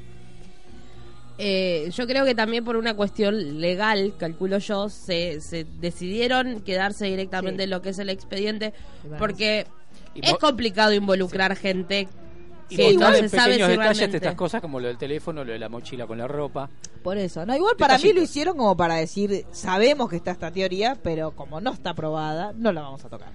Eh, yo creo que también por una cuestión legal, calculo yo, se, se decidieron quedarse directamente Sí. en lo que es el expediente, porque es complicado involucrar gente Y en sabe pequeños si detalles de estas cosas como lo del teléfono, lo de la mochila con la ropa. Por eso, no, igual para mí lo hicieron como para decir, sabemos que está esta teoría, pero como no está aprobada, no la vamos a tocar.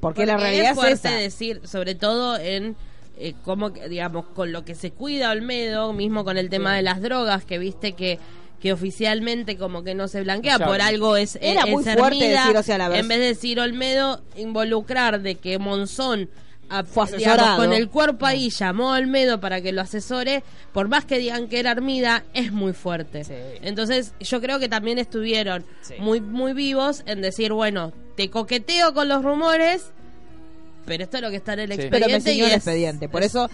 Porque, la Porque realidad es es, fuerte esa. decir, sobre todo en eh, cómo, que, digamos, con lo que se cuida Olmedo, mismo con el tema Sí. de las drogas, que viste que que oficialmente como que no se blanquea O sea, por algo es era es muy fuerte Hermida, decir, o sea, la en vez de decir Olmedo involucrar de que Monzón digamos, asesorado. con el cuerpo ahí llamó a Olmedo para que lo asesore por más que digan que era Armida es muy fuerte Sí. entonces yo creo que también estuvieron Sí. muy muy vivos en decir bueno te coqueteo con los rumores pero esto es lo que está en el Sí. expediente Pero me enseñó y el es- expediente. Por es- eso,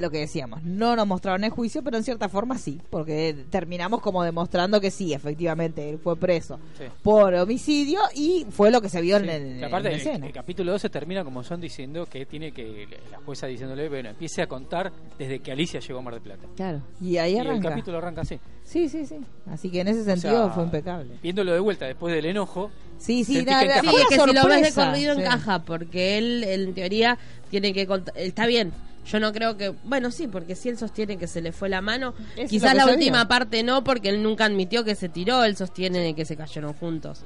lo que decíamos, no nos mostraron el juicio, pero en cierta forma sí. Porque terminamos como demostrando que sí, efectivamente, él fue preso Sí. por homicidio y fue lo que se vio Sí. en, el, aparte, en el, escena. el capítulo 12 termina como son diciendo que tiene que, la jueza diciéndole, bueno, empiece a contar desde que Alicia llegó a Mar del Plata. Claro. Y ahí Y el arranca. capítulo arranca así. Sí, sí, sí. Así que en ese O sentido sea, fue impecable. Viéndolo de vuelta después del enojo, Sí, sí, nada, encaja. Sí, es que si lo ves de corrido Sí. encaja, porque él en teoría tiene que contar, está bien. Yo no creo que, bueno, sí, porque si él sostiene que se le fue la mano, es quizás la última parte no, porque él nunca admitió que se tiró, él sostiene que se cayeron juntos.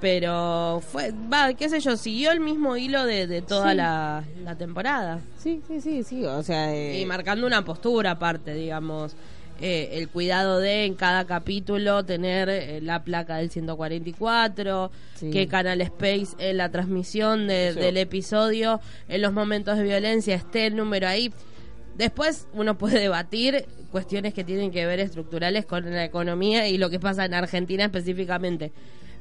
Pero fue, va, qué sé yo, siguió el mismo hilo de, de toda Sí. la, la temporada. Sí, sí, sí, sí. O sea, eh, Y marcando una postura aparte, digamos. Eh, el cuidado de en cada capítulo tener eh, la placa del 144, Sí. que Canal Space en la transmisión de- del episodio, en los momentos de violencia, esté el número ahí. Después uno puede debatir cuestiones que tienen que ver estructurales con la economía y lo que pasa en Argentina específicamente.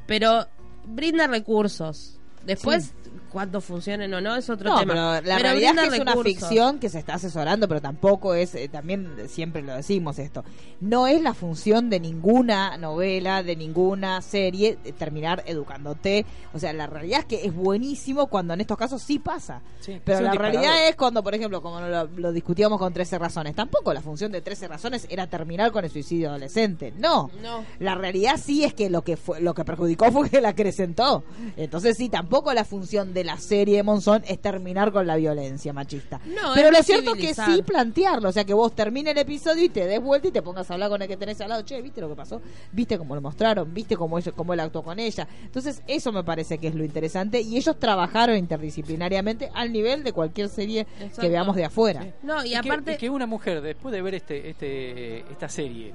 Pero brinda recursos. Después, cuánto funcionen o no es otro no, tema. pero la Pero realidad es que es una ficción que se está asesorando, pero tampoco es, eh, también siempre lo decimos esto, no es la función de ninguna novela, de ninguna serie, eh, terminar educándote. O sea, la realidad es que es buenísimo cuando en estos casos sí pasa. Sí, pero la disparador. realidad es cuando, por ejemplo, como lo, lo discutíamos con 13 razones, tampoco la función de 13 razones era terminar con el suicidio adolescente. No. No. La realidad sí es que lo que fue lo que perjudicó fue que la acrecentó. Entonces sí, tampoco la función de la serie de Monzón es terminar con la violencia machista. No, Pero lo cierto es que sí plantearlo, o sea que vos termine el episodio y te des vuelta y te pongas a hablar con el que tenés al lado, che, ¿viste lo que pasó? ¿Viste cómo lo mostraron? ¿Viste cómo, ella- cómo él actuó con ella? Entonces eso me parece que es lo interesante y ellos trabajaron interdisciplinariamente al nivel de cualquier serie que veamos de afuera. Sí. No, y, que- aparte... y que una mujer, después de ver este, este, esta serie,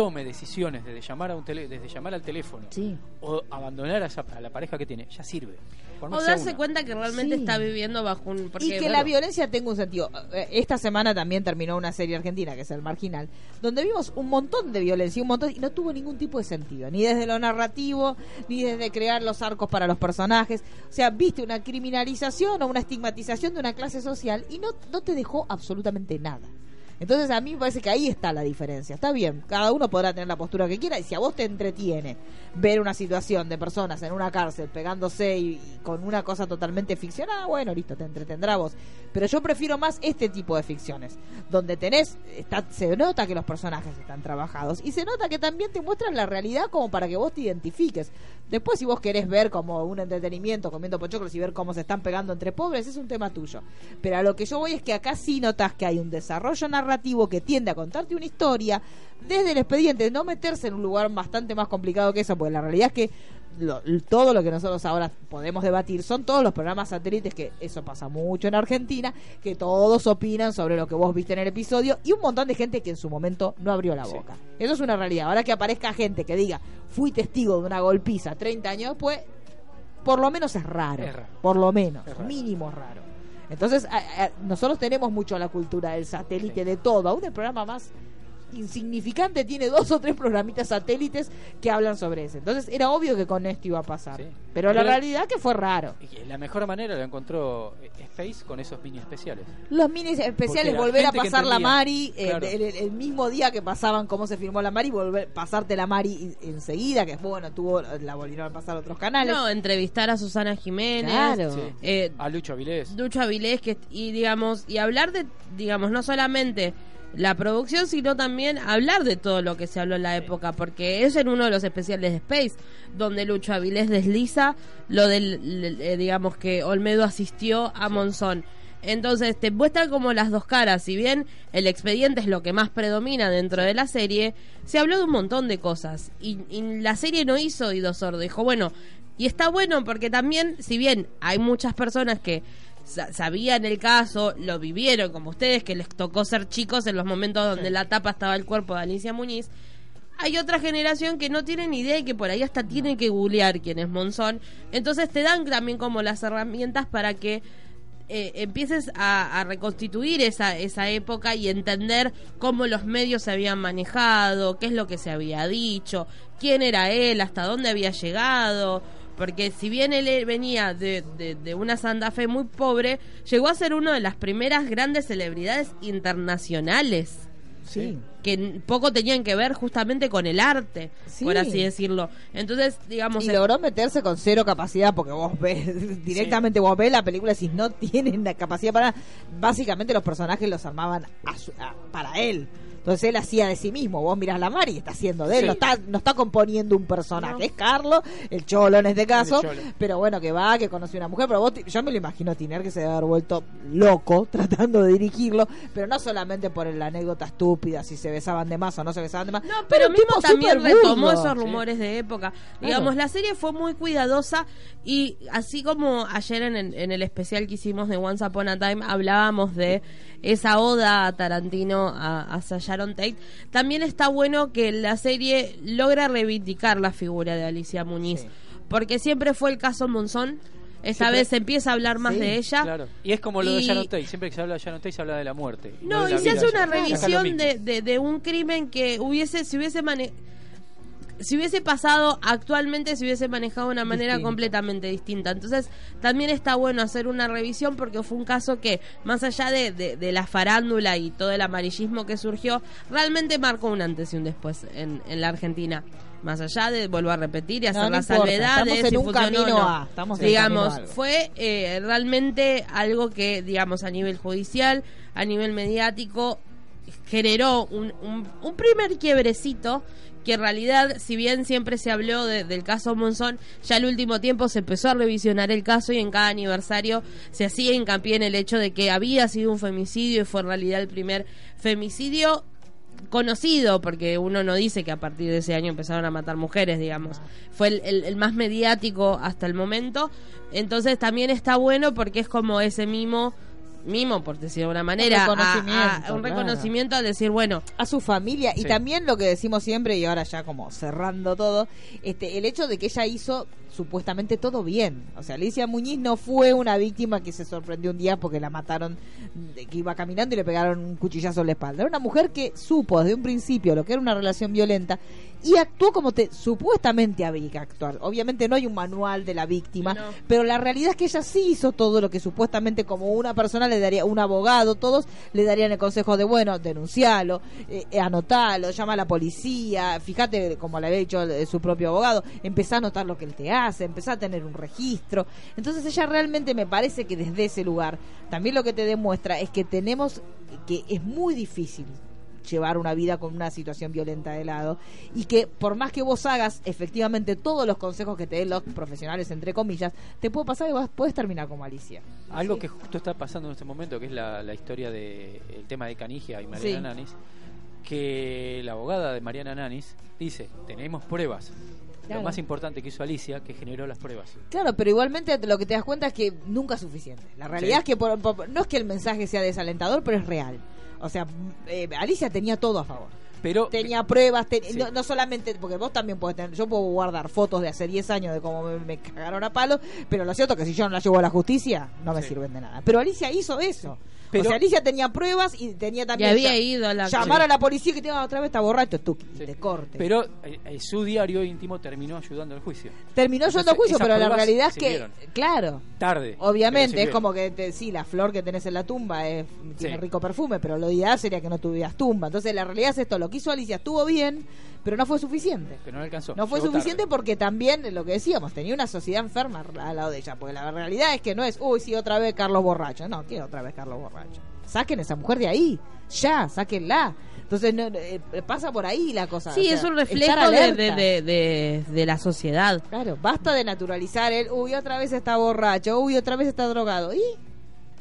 tome decisiones desde llamar, a un tele- desde llamar al teléfono Sí. o abandonar a, esa- a la pareja que tiene, ya sirve. Por O darse una. cuenta que realmente Sí. está viviendo bajo un... porque, y que bueno, la violencia tenga un sentido. Eh, Esta semana también terminó una serie argentina, que es El Marginal, donde vimos un montón de violencia, un montón, y no tuvo ningún tipo de sentido, ni desde lo narrativo, ni desde crear los arcos para los personajes. O sea, viste una criminalización o una estigmatización de una clase social y no, no te dejó absolutamente nada. Entonces a mí me parece que ahí está la diferencia. Está bien, cada uno podrá tener la postura que quiera y si a vos te entretiene ver una situación de personas en una cárcel pegándose y, con una cosa totalmente ficcionada, bueno, listo, te entretendrá vos. Pero yo prefiero más este tipo de ficciones, donde tenés, se nota que los personajes están trabajados y se nota que también te muestran la realidad como para que vos te identifiques. Después si vos querés ver como un entretenimiento comiendo pochoclos y ver cómo se están pegando entre pobres, es un tema tuyo. Pero a lo que yo voy es que acá sí notas que hay un desarrollo narrativo que tiende a contarte una historia desde el expediente, no meterse en un lugar bastante más complicado que eso, porque la realidad es que lo- todo lo que nosotros ahora podemos debatir son todos los programas satélites, que eso pasa mucho en Argentina, que todos opinan sobre lo que vos viste en el episodio y un montón de gente que en su momento no abrió la Sí. boca. Eso es una realidad. Ahora que aparezca gente que diga, fui testigo de una golpiza 30 años después, por lo menos es raro. Es raro. Por lo menos, Es raro. mínimo raro. Entonces, a- a- nosotros tenemos mucho la cultura del satélite, de todo, aún el programa más insignificante tiene dos o tres programitas satélites que hablan sobre eso. Entonces era obvio que con esto iba a pasar. Sí. Pero la realidad que fue raro. Y la mejor manera la encontró eh, Space con esos mini especiales. Los minis especiales, volver a pasar la Mari, eh, claro. el, el- el mismo día que pasaban cómo se firmó la Mari, volver pasarte la Mari en- enseguida, que bueno, tuvo la volvieron a pasar otros canales. No, entrevistar a Susana Jiménez. Claro. Sí. Eh, A Lucho Avilés. Lucho Avilés que y digamos y hablar de digamos no solamente la producción sino también hablar de todo lo que se habló en la época porque es en uno de los especiales de Space donde Lucho Avilés desliza lo del eh, digamos que Olmedo asistió a Monzón. Entonces te muestran como las dos caras si bien el expediente es lo que más predomina dentro de la serie se habló de un montón de cosas y, y la serie no hizo oído sordo dijo bueno y está bueno porque también, si bien hay muchas personas que sabían el caso, lo vivieron como ustedes, que les tocó ser chicos en los momentos donde en la tapa estaba el cuerpo de Alicia Muñiz, hay otra generación que no tiene ni idea y que por ahí hasta tienen que googlear quién es Monzón. Entonces te dan también como las herramientas para que eh, empieces a, a reconstituir esa, esa época y entender cómo los medios se habían manejado, qué es lo que se había dicho, quién era él, hasta dónde había llegado. Porque si bien él eh, venía de, de, de una Santa Fe muy pobre, llegó a ser una de las primeras grandes celebridades internacionales sí. que poco tenían que ver justamente con el arte, Sí. por así decirlo. Entonces, digamos, Y el- logró meterse con cero capacidad, porque vos ves, directamente vos ves la película y decís, no tienen la capacidad para... Básicamente los personajes los armaban a su- a- para él. Entonces él hacía de sí mismo. Vos mirás la Mari y está haciendo de él. Sí. No, está, no está componiendo un personaje. No. Es Carlos, el cholo en este caso. Pero bueno, que va, que conoce una mujer. Pero vos, yo me lo imagino Tiner que se debe haber vuelto loco tratando de dirigirlo. Pero no solamente por la anécdota estúpida, si se besaban de más o no se besaban de más. No, pero un mismo también retomó esos rumores de época. Digamos, la serie fue muy cuidadosa y así como ayer en, el- en el especial que hicimos de Once Upon a Time hablábamos de esa oda a Tarantino, a, a Sharon Tate, también está bueno que la serie logra reivindicar la figura de Alicia Muñiz, Sí. porque siempre fue el caso Monzón. Esta Siempre- vez se empieza a hablar más Sí, de ella. Claro. Y es como lo de Sharon Tate. Siempre que se habla de Sharon Tate se habla de la muerte. No, de y se hace una revisión de, de, de un crimen que hubiese, si hubiese mane si hubiese pasado actualmente, se hubiese manejado de una manera Distinto. completamente distinta. Entonces, también está bueno hacer una revisión porque fue un caso que, más allá de, de, de la farándula y todo el amarillismo que surgió, realmente marcó un antes y un después en, en la Argentina. Más allá de, vuelvo a repetir y hacer no la importa, salvedad estamos en un camino no. A, estamos digamos, camino a algo. fue eh, realmente algo que, digamos, a nivel judicial, a nivel mediático, generó un, un, un primer quiebrecito que en realidad, si bien siempre se habló de- del caso Monzón, ya al último tiempo se empezó a revisionar el caso y en cada aniversario se hacía hincapié en el hecho de que había sido un femicidio y fue en realidad el primer femicidio conocido, porque uno no dice que a partir de ese año empezaron a matar mujeres, digamos. Fue el, el- el más mediático hasta el momento. Entonces también está bueno porque es como ese mimo, mimo por decirlo de una manera, a- a- reconocimiento, un claro. reconocimiento al decir, bueno, a su familia y también lo que decimos siempre y ahora ya como cerrando todo este el hecho de que ella hizo supuestamente todo bien. O sea Alicia Muñiz no fue una víctima que se sorprendió un día porque la mataron que iba caminando y le pegaron un cuchillazo en la espalda. Era una mujer que supo desde un principio lo que era una relación violenta y actuó como te supuestamente había que actuar. Obviamente no hay un manual de la víctima No. pero la realidad es que ella sí hizo todo lo que supuestamente como una persona le daría un abogado todos le darían el consejo de bueno denuncialo eh, eh, anotalo llama a la policía fíjate como le había dicho eh, su propio abogado empezá a anotar lo que él te hace empezá a tener un registro entonces ella realmente me parece que desde ese lugar también lo que te demuestra es que tenemos que es muy difícil llevar una vida con una situación violenta de lado y que por más que vos hagas efectivamente todos los consejos que te den los profesionales entre comillas te puede pasar y vas, puedes terminar como Alicia Algo que justo está pasando en este momento, que es la, la historia del tema de Canigia y Mariana Sí. Nanis, que la abogada de Mariana Nanis dice, tenemos pruebas. Claro. Lo más importante que hizo Alicia, que generó las pruebas. Claro, pero igualmente lo que te das cuenta es que nunca es suficiente. La realidad Sí. es que por- por- no es que el mensaje sea desalentador, pero es real. O sea, eh, Alicia tenía todo a favor. Pero Tenía pruebas, Sí. no, no solamente, porque vos también podés tener, yo puedo guardar fotos de hace 10 años de cómo me, me cagaron a palos, pero lo cierto es que si yo no la llevo a la justicia, no me Sí. sirven de nada. Pero Alicia hizo eso. Pero- o sea, Alicia tenía pruebas y tenía Y también. había ya- ido a la... Llamar a la policía que te va otra vez está borracho, tú, y Sí. te corte. Pero eh, eh, su diario íntimo terminó ayudando al juicio. Terminó Entonces, yendo a juicio, pero la realidad es que, claro, Tarde. obviamente es como que te, sí, la flor que tenés en la tumba es, tiene Sí. rico perfume, pero lo ideal sería que no tuvieras tumba. Entonces la realidad es esto, lo que hizo Alicia estuvo bien, pero no fue suficiente. Que no le alcanzó. No fue llegó suficiente tarde. porque también, lo que decíamos, tenía una sociedad enferma al lado de ella. Porque la realidad es que no es, uy, sí, otra vez Carlos Borracho. No, ¿qué otra vez Carlos Borracho? Saquen a esa mujer de ahí. Ya, sáquenla. Entonces, no, eh, pasa por ahí la cosa. Sí, o sea, es un reflejo de, alerta. de, de, de- de la sociedad. Claro, basta de naturalizar el, uy, otra vez está borracho, uy, otra vez está drogado. ¿Y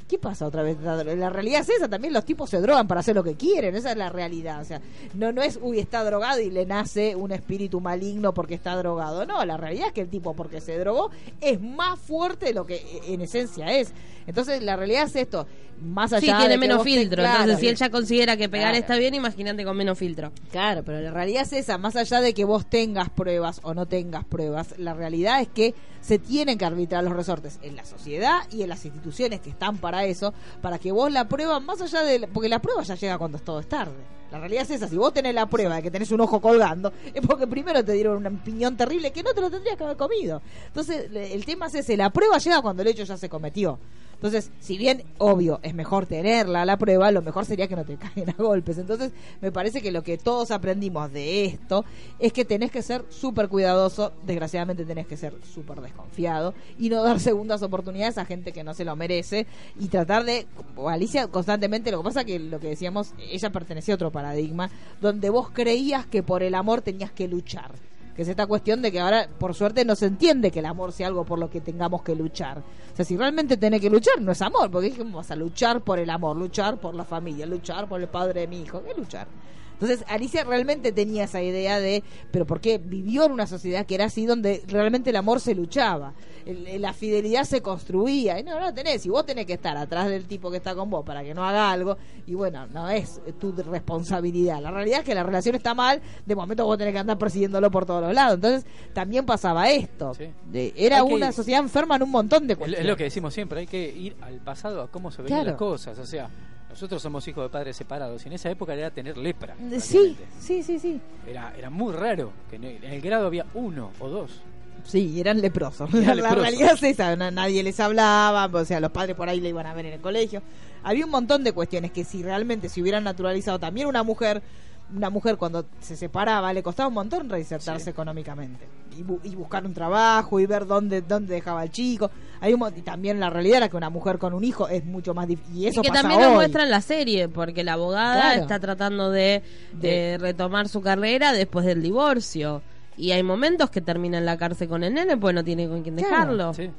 qué pasa otra vez? La realidad es esa, también los tipos se drogan para hacer lo que quieren, esa es la realidad. O sea, no, no es, uy, está drogado y le nace un espíritu maligno porque está drogado. No, la realidad es que el tipo, porque se drogó, es más fuerte de lo que en esencia es. Entonces, la realidad es esto, más allá Sí, tiene de menos te- filtro. claro, Entonces, si él ya considera que pegar Claro. está bien, imagínate con menos filtro. Claro, pero la realidad es esa, más allá de que vos tengas pruebas o no tengas pruebas, la realidad es que se tienen que arbitrar los resortes en la sociedad y en las instituciones que están para eso, para que vos la prueba, más allá de... Porque la prueba ya llega cuando todo es tarde. La realidad es esa, si vos tenés la prueba de que tenés un ojo colgando, es porque primero te dieron un piñón terrible que no te lo tendrías que haber comido. Entonces, el tema es ese, la prueba llega cuando el hecho ya se cometió. Entonces, si bien, obvio, es mejor tenerla la prueba, lo mejor sería que no te caigan a golpes. Entonces, me parece que lo que todos aprendimos de esto es que tenés que ser súper cuidadoso, desgraciadamente tenés que ser súper desconfiado y no dar segundas oportunidades a gente que no se lo merece y tratar de, Alicia constantemente, lo que pasa que lo que decíamos, ella pertenecía a otro paradigma, donde vos creías que por el amor tenías que luchar que es esta cuestión de que ahora, por suerte, no se entiende que el amor sea algo por lo que tengamos que luchar. O sea, si realmente tenés que luchar, no es amor, porque dijimos, vas a luchar por el amor, luchar por la familia, luchar por el padre de mi hijo, ¿qué luchar? Entonces, Alicia realmente tenía esa idea de, pero porque vivió en una sociedad que era así, donde realmente el amor se luchaba, el- el- la fidelidad se construía, y no, no la tenés, y vos tenés que estar atrás del tipo que está con vos para que no haga algo, y bueno, no es tu responsabilidad. La realidad es que la relación está mal, de momento vos tenés que andar persiguiéndolo por todos los lados. Entonces, también pasaba esto. Sí. De- era que- una sociedad enferma en un montón de Es, cuestiones. es lo que decimos siempre, hay que ir al pasado a cómo se Claro. las cosas. O sea, nosotros somos hijos de padres separados y en esa época era tener lepra. Sí, sí, sí, sí. Era, era muy raro. que En el, en el grado había uno o dos. Sí, eran leprosos. La, realidad es esa, na- nadie les hablaba, o sea, los padres por ahí le iban a ver en el colegio. Había un montón de cuestiones que si realmente se hubieran naturalizado también una mujer, una mujer cuando se separaba le costaba un montón reinsertarse Sí. económicamente y, bu- y buscar un trabajo y ver dónde dónde dejaba al chico. Hay un, y también la realidad era que una mujer con un hijo es mucho más difícil y eso y que pasa también lo muestra en la serie, porque la abogada Claro. está tratando de, De- de retomar su carrera después del divorcio. Y hay momentos que termina en la cárcel con el nene, pues no tiene con quién Claro. dejarlo. Sí.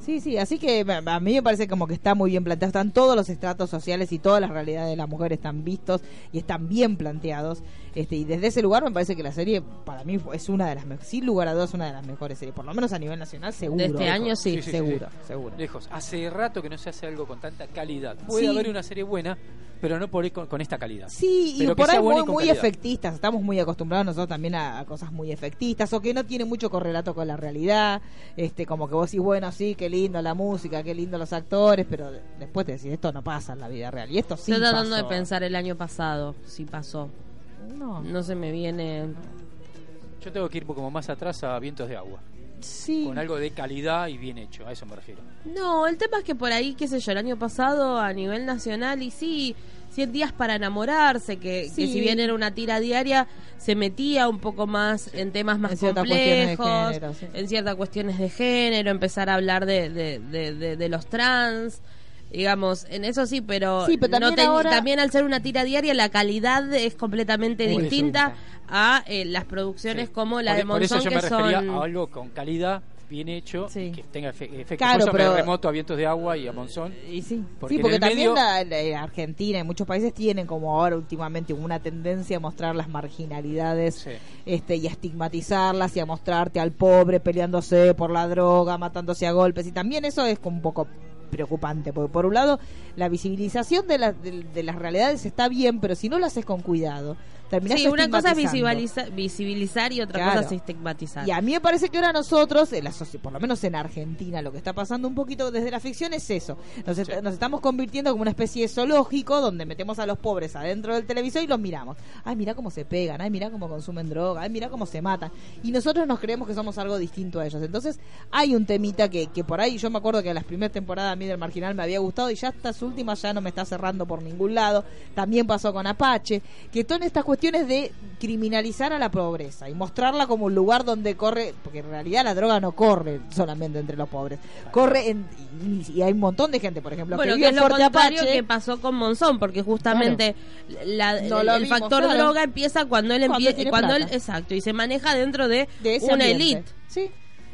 Sí, sí, así que a mí me parece como que está muy bien planteado, están todos los estratos sociales y todas las realidades de la mujer están vistos y están bien planteados. Este, y desde ese lugar me parece que la serie para mí es una de las mejores, sin lugar a dudas una de las mejores series, por lo menos a nivel nacional seguro. De este año, sí. Sí, sí, seguro, sí. seguro. Lejos. Hace rato que no se hace algo con tanta calidad. Puede Sí. haber una serie buena, pero no por ahí con, con esta calidad. Sí, y Pero que por ahí muy, y muy efectistas. Estamos muy acostumbrados nosotros también a, a cosas muy efectistas o que no tiene mucho correlato con la realidad. Este, como que vos decís, bueno, sí, qué lindo la música, qué lindo los actores, pero de- después te decís, esto no pasa en la vida real. Y esto sí Estoy tratando de pasó. pensar el año pasado, si pasó. No, No se me viene. Yo tengo que ir como más atrás a Vientos de Agua. sí. Con algo de calidad y bien hecho. A eso me refiero. No, el tema es que por ahí, qué sé yo, el año pasado a nivel nacional y sí, 100 días para enamorarse, que, si bien era una tira diaria, se metía un poco más en temas más En complejos, género, sí. en ciertas cuestiones de género, empezar a hablar de, de, de, de- de los trans. Digamos, en eso sí, pero, Sí, pero no también ten- ahora- también al ser una tira diaria la calidad es completamente Muy distinta a eh, las producciones Sí. como la por, de por eso Monzón yo me que refería son a algo con calidad, bien hecho, Sí. que tenga efe- efecto. Claro, por eso remoto a Vientos de Agua y a Monzón. Y sí, Porque sí, también medio- la, la Argentina y muchos países tienen como ahora últimamente una tendencia a mostrar las marginalidades Sí. este y a estigmatizarlas y a mostrarte al pobre peleándose por la droga, matándose a golpes y también eso es como un poco preocupante, porque por un lado la visibilización de, de las realidades está bien, pero si no lo haces con cuidado, terminás Sí, una cosa es visibilizar y otra Claro. cosa es estigmatizar. Y a mí me parece que ahora nosotros, en la por lo menos en Argentina, lo que está pasando un poquito desde la ficción es eso. Nos, est- nos estamos convirtiendo como una especie de zoológico donde metemos a los pobres adentro del televisor y los miramos. Ay, mira cómo se pegan, ay, mira cómo consumen droga, ay, mira cómo se matan. Y nosotros nos creemos que somos algo distinto a ellos. Entonces, hay un temita que, que por ahí, yo me acuerdo que las primeras temporadas a mí del Marginal me había gustado y ya estas últimas ya no me está cerrando por ningún lado. También pasó con Apache, que son estas cuestiones de criminalizar a la pobreza y mostrarla como un lugar donde corre, porque en realidad la droga no corre solamente entre los pobres, corre en, y, y hay un montón de gente, por ejemplo, bueno, que que es lo contrario Apache, que pasó con Monzón, porque justamente la- No el, lo el vimos, factor claro. droga empieza cuando él Cuando él, exacto, y se maneja dentro de, una elite.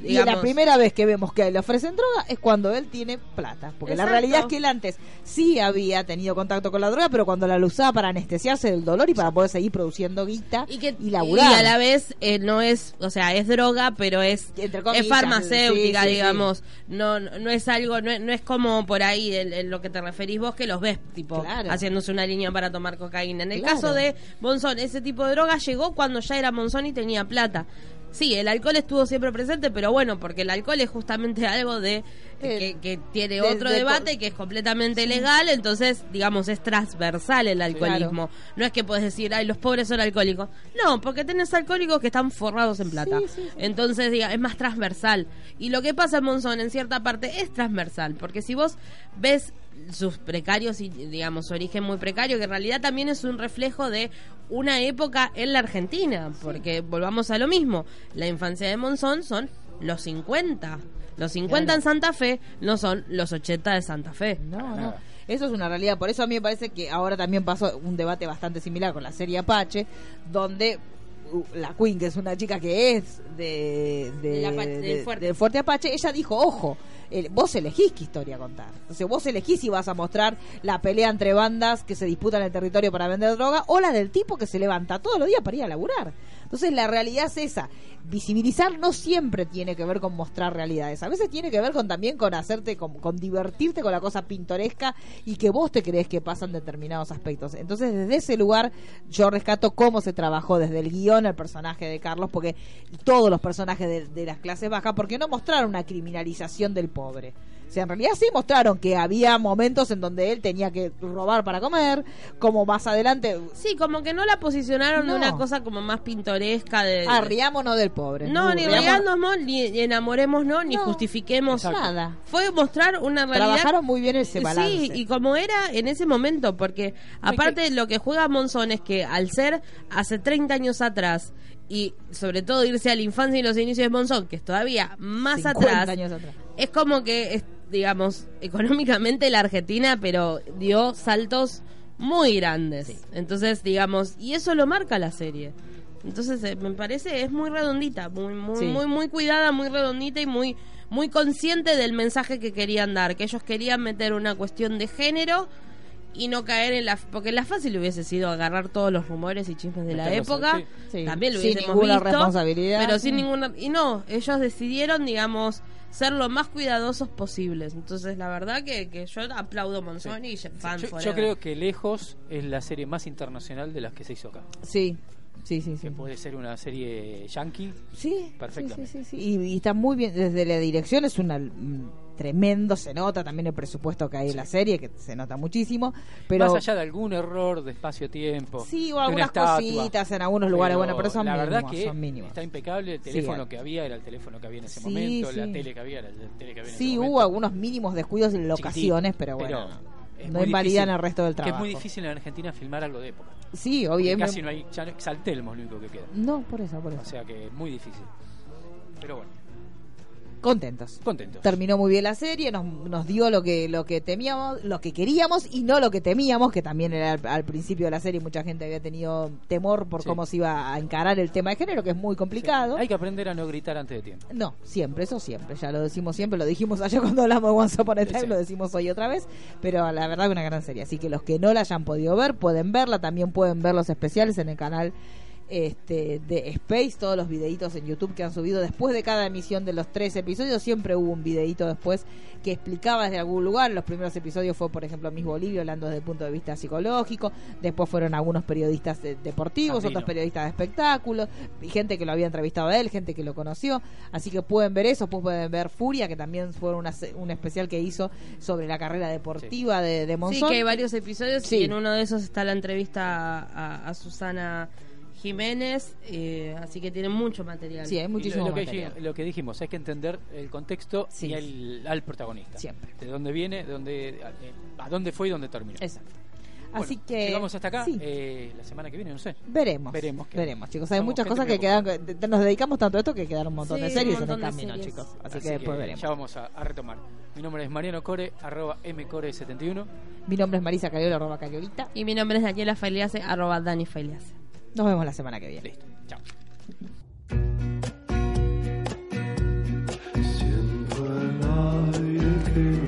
Y la digamos. primera vez que vemos que le ofrecen droga es cuando él tiene plata. Porque la realidad es que él antes sí había tenido contacto con la droga, pero cuando la usaba para anestesiarse del dolor y para poder seguir produciendo guita y que y laburar. y a la vez eh, no es o sea es droga pero es Entre comillas, es farmacéutica sí, sí, digamos no no no es algo no no es como por ahí en lo que te referís vos que los ves tipo Claro. haciéndose una línea para tomar cocaína en el Claro. caso de Monzón ese tipo de droga llegó cuando ya era Monzón y tenía plata Sí, el alcohol estuvo siempre presente, pero bueno, porque el alcohol es justamente algo de Eh, que, que tiene de- otro de- debate que es completamente legal, entonces, digamos, es transversal el alcoholismo. No es que puedes decir, ay, los pobres son alcohólicos. No, porque tenés alcohólicos que están forrados en plata. Sí, sí, sí. Entonces, diga, es más transversal. Y lo que pasa en Monzón, en cierta parte, es transversal. Porque si vos ves sus precarios y, digamos, su origen muy precario, que en realidad también es un reflejo de una época en la Argentina. Porque volvamos a lo mismo. La infancia de Monzón son los 50. Los 50 Claro. en Santa Fe no son los 80 de Santa Fe. No, no. Eso es una realidad. Por eso a mí me parece que ahora también pasó un debate bastante similar con la serie Apache, donde la Queen, que es una chica que es de, de- Apache- del de- Fuerte. Apache, ella dijo, ojo, el- vos elegís qué historia contar. Entonces vos elegís si vas a mostrar la pelea entre bandas que se disputan el territorio para vender droga o la del tipo que se levanta todos los días para ir a laburar. Entonces la realidad es esa. Visibilizar no siempre tiene que ver con mostrar realidades. A veces tiene que ver con también con hacerte, con, con divertirte con la cosa pintoresca y que vos te crees que pasan determinados aspectos. Entonces desde ese lugar yo rescato cómo se trabajó desde el guion el personaje de Carlos, porque todos los personajes de, de las clases bajas, porque no mostraron una criminalización del pobre. O sea, en realidad sí mostraron que había momentos en donde él tenía que robar para comer, como más adelante, Sí, como que no la posicionaron No. de una cosa como más pintoresca de... ah, riámonos del pobre. no, ni riámonos- ni enamoremos, ni No, justifiquemos. Nada. Fue mostrar una realidad... Trabajaron muy bien ese balance. Sí, y como era en ese momento, porque aparte lo que juega Monzón es que al ser hace 30 años atrás y sobre todo irse a la infancia y los inicios de Monzón, que es todavía más 50 atrás, años atrás. es como que, es, digamos, económicamente la Argentina, pero dio saltos muy grandes. Entonces, digamos, y eso lo marca la serie. Entonces, eh, me parece, es muy redondita, muy, muy, Sí. muy, muy cuidada, muy redondita y muy, muy consciente del mensaje que querían dar, que ellos querían meter una cuestión de género y no caer en la porque la fácil hubiese sido agarrar todos los rumores y chismes de la época sí. Sí. también lo Sin hubiésemos ninguna visto, responsabilidad. pero sin Mm. ninguna y no ellos decidieron digamos ser lo más cuidadosos posibles entonces la verdad que, que yo aplaudo Monzón y fan Yo, yo creo que lejos es la serie más internacional de las que se hizo acá. Sí, sí, sí, sí. Que puede ser una serie yankee. Sí, Perfectamente. sí, sí, sí, Y, y está muy bien, desde la dirección es una mm, tremendo, se nota también el presupuesto que hay en la serie, que se nota muchísimo, pero Más allá de algún error de espacio-tiempo. sí, o algunas cositas en algunos lugares, bueno, pero son la mínimos, verdad que son mínimos. está impecable. El teléfono Sí. que había era el teléfono que había en ese Sí, momento. La sí. tele que había era la tele que había en Sí, ese hubo momento. algunos mínimos descuidos en locaciones, pero bueno, es no invalidan el resto del Que trabajo. es muy difícil en Argentina filmar algo de época. Sí, obviamente. Casi no hay. Ya no, Saltelmo es lo único que queda. No, por eso, por eso. O sea que es muy difícil. Pero bueno, Contentos. contentos. Terminó muy bien la serie, nos, nos dio lo que lo que temíamos, lo que queríamos y no lo que temíamos, que también era al, al principio de la serie mucha gente había tenido temor por Sí. cómo se iba a encarar el tema de género, que es muy complicado. Hay que aprender a no gritar antes de tiempo. No, siempre, eso siempre, ya lo decimos siempre, lo dijimos ayer cuando hablamos de Once Upon a Time, Sí. lo decimos hoy otra vez, pero la verdad que una gran serie, así que los que no la hayan podido ver, pueden verla, también pueden ver los especiales en el canal este, de Space, todos los videitos en YouTube que han subido después de cada emisión de los tres episodios, siempre hubo un videito después que explicaba desde algún lugar. Los primeros episodios fue, por ejemplo, Miss Bolivia hablando desde el punto de vista psicológico, después fueron algunos periodistas de- deportivos, Sandino. otros periodistas de espectáculos, y gente que lo había entrevistado a él, gente que lo conoció, así que pueden ver eso, pues pueden ver Furia, que también fue una, se- un especial que hizo sobre la carrera deportiva de, de Sí, Monzón. que hay varios episodios Sí. y en uno de esos está la entrevista a, a Susana Jiménez, eh, así que tiene mucho material. Sí, hay muchísimo lo, lo que material. dijimos, lo que dijimos, hay que entender el contexto Sí. y el, al protagonista. Siempre. De dónde viene, de dónde, a, a dónde fue y dónde terminó. Exacto. Bueno, Así que Llegamos hasta acá. sí. eh, la semana que viene, no sé. Veremos. Veremos Veremos, chicos. Hay muchas cosas que quedan. que- Nos dedicamos tanto a esto que quedaron un montón de series un en el montón camino, series. chicos. Así, Así que después veremos. Ya vamos a, a retomar. Mi nombre es Mariano Core, arroba mcore71. Mi nombre es Marisa Cariola, arroba Cariolita. Y mi nombre es Daniela Failiase, arroba Dani Failiase. Nos vemos la semana que viene. Listo. Chao. Siento el aire que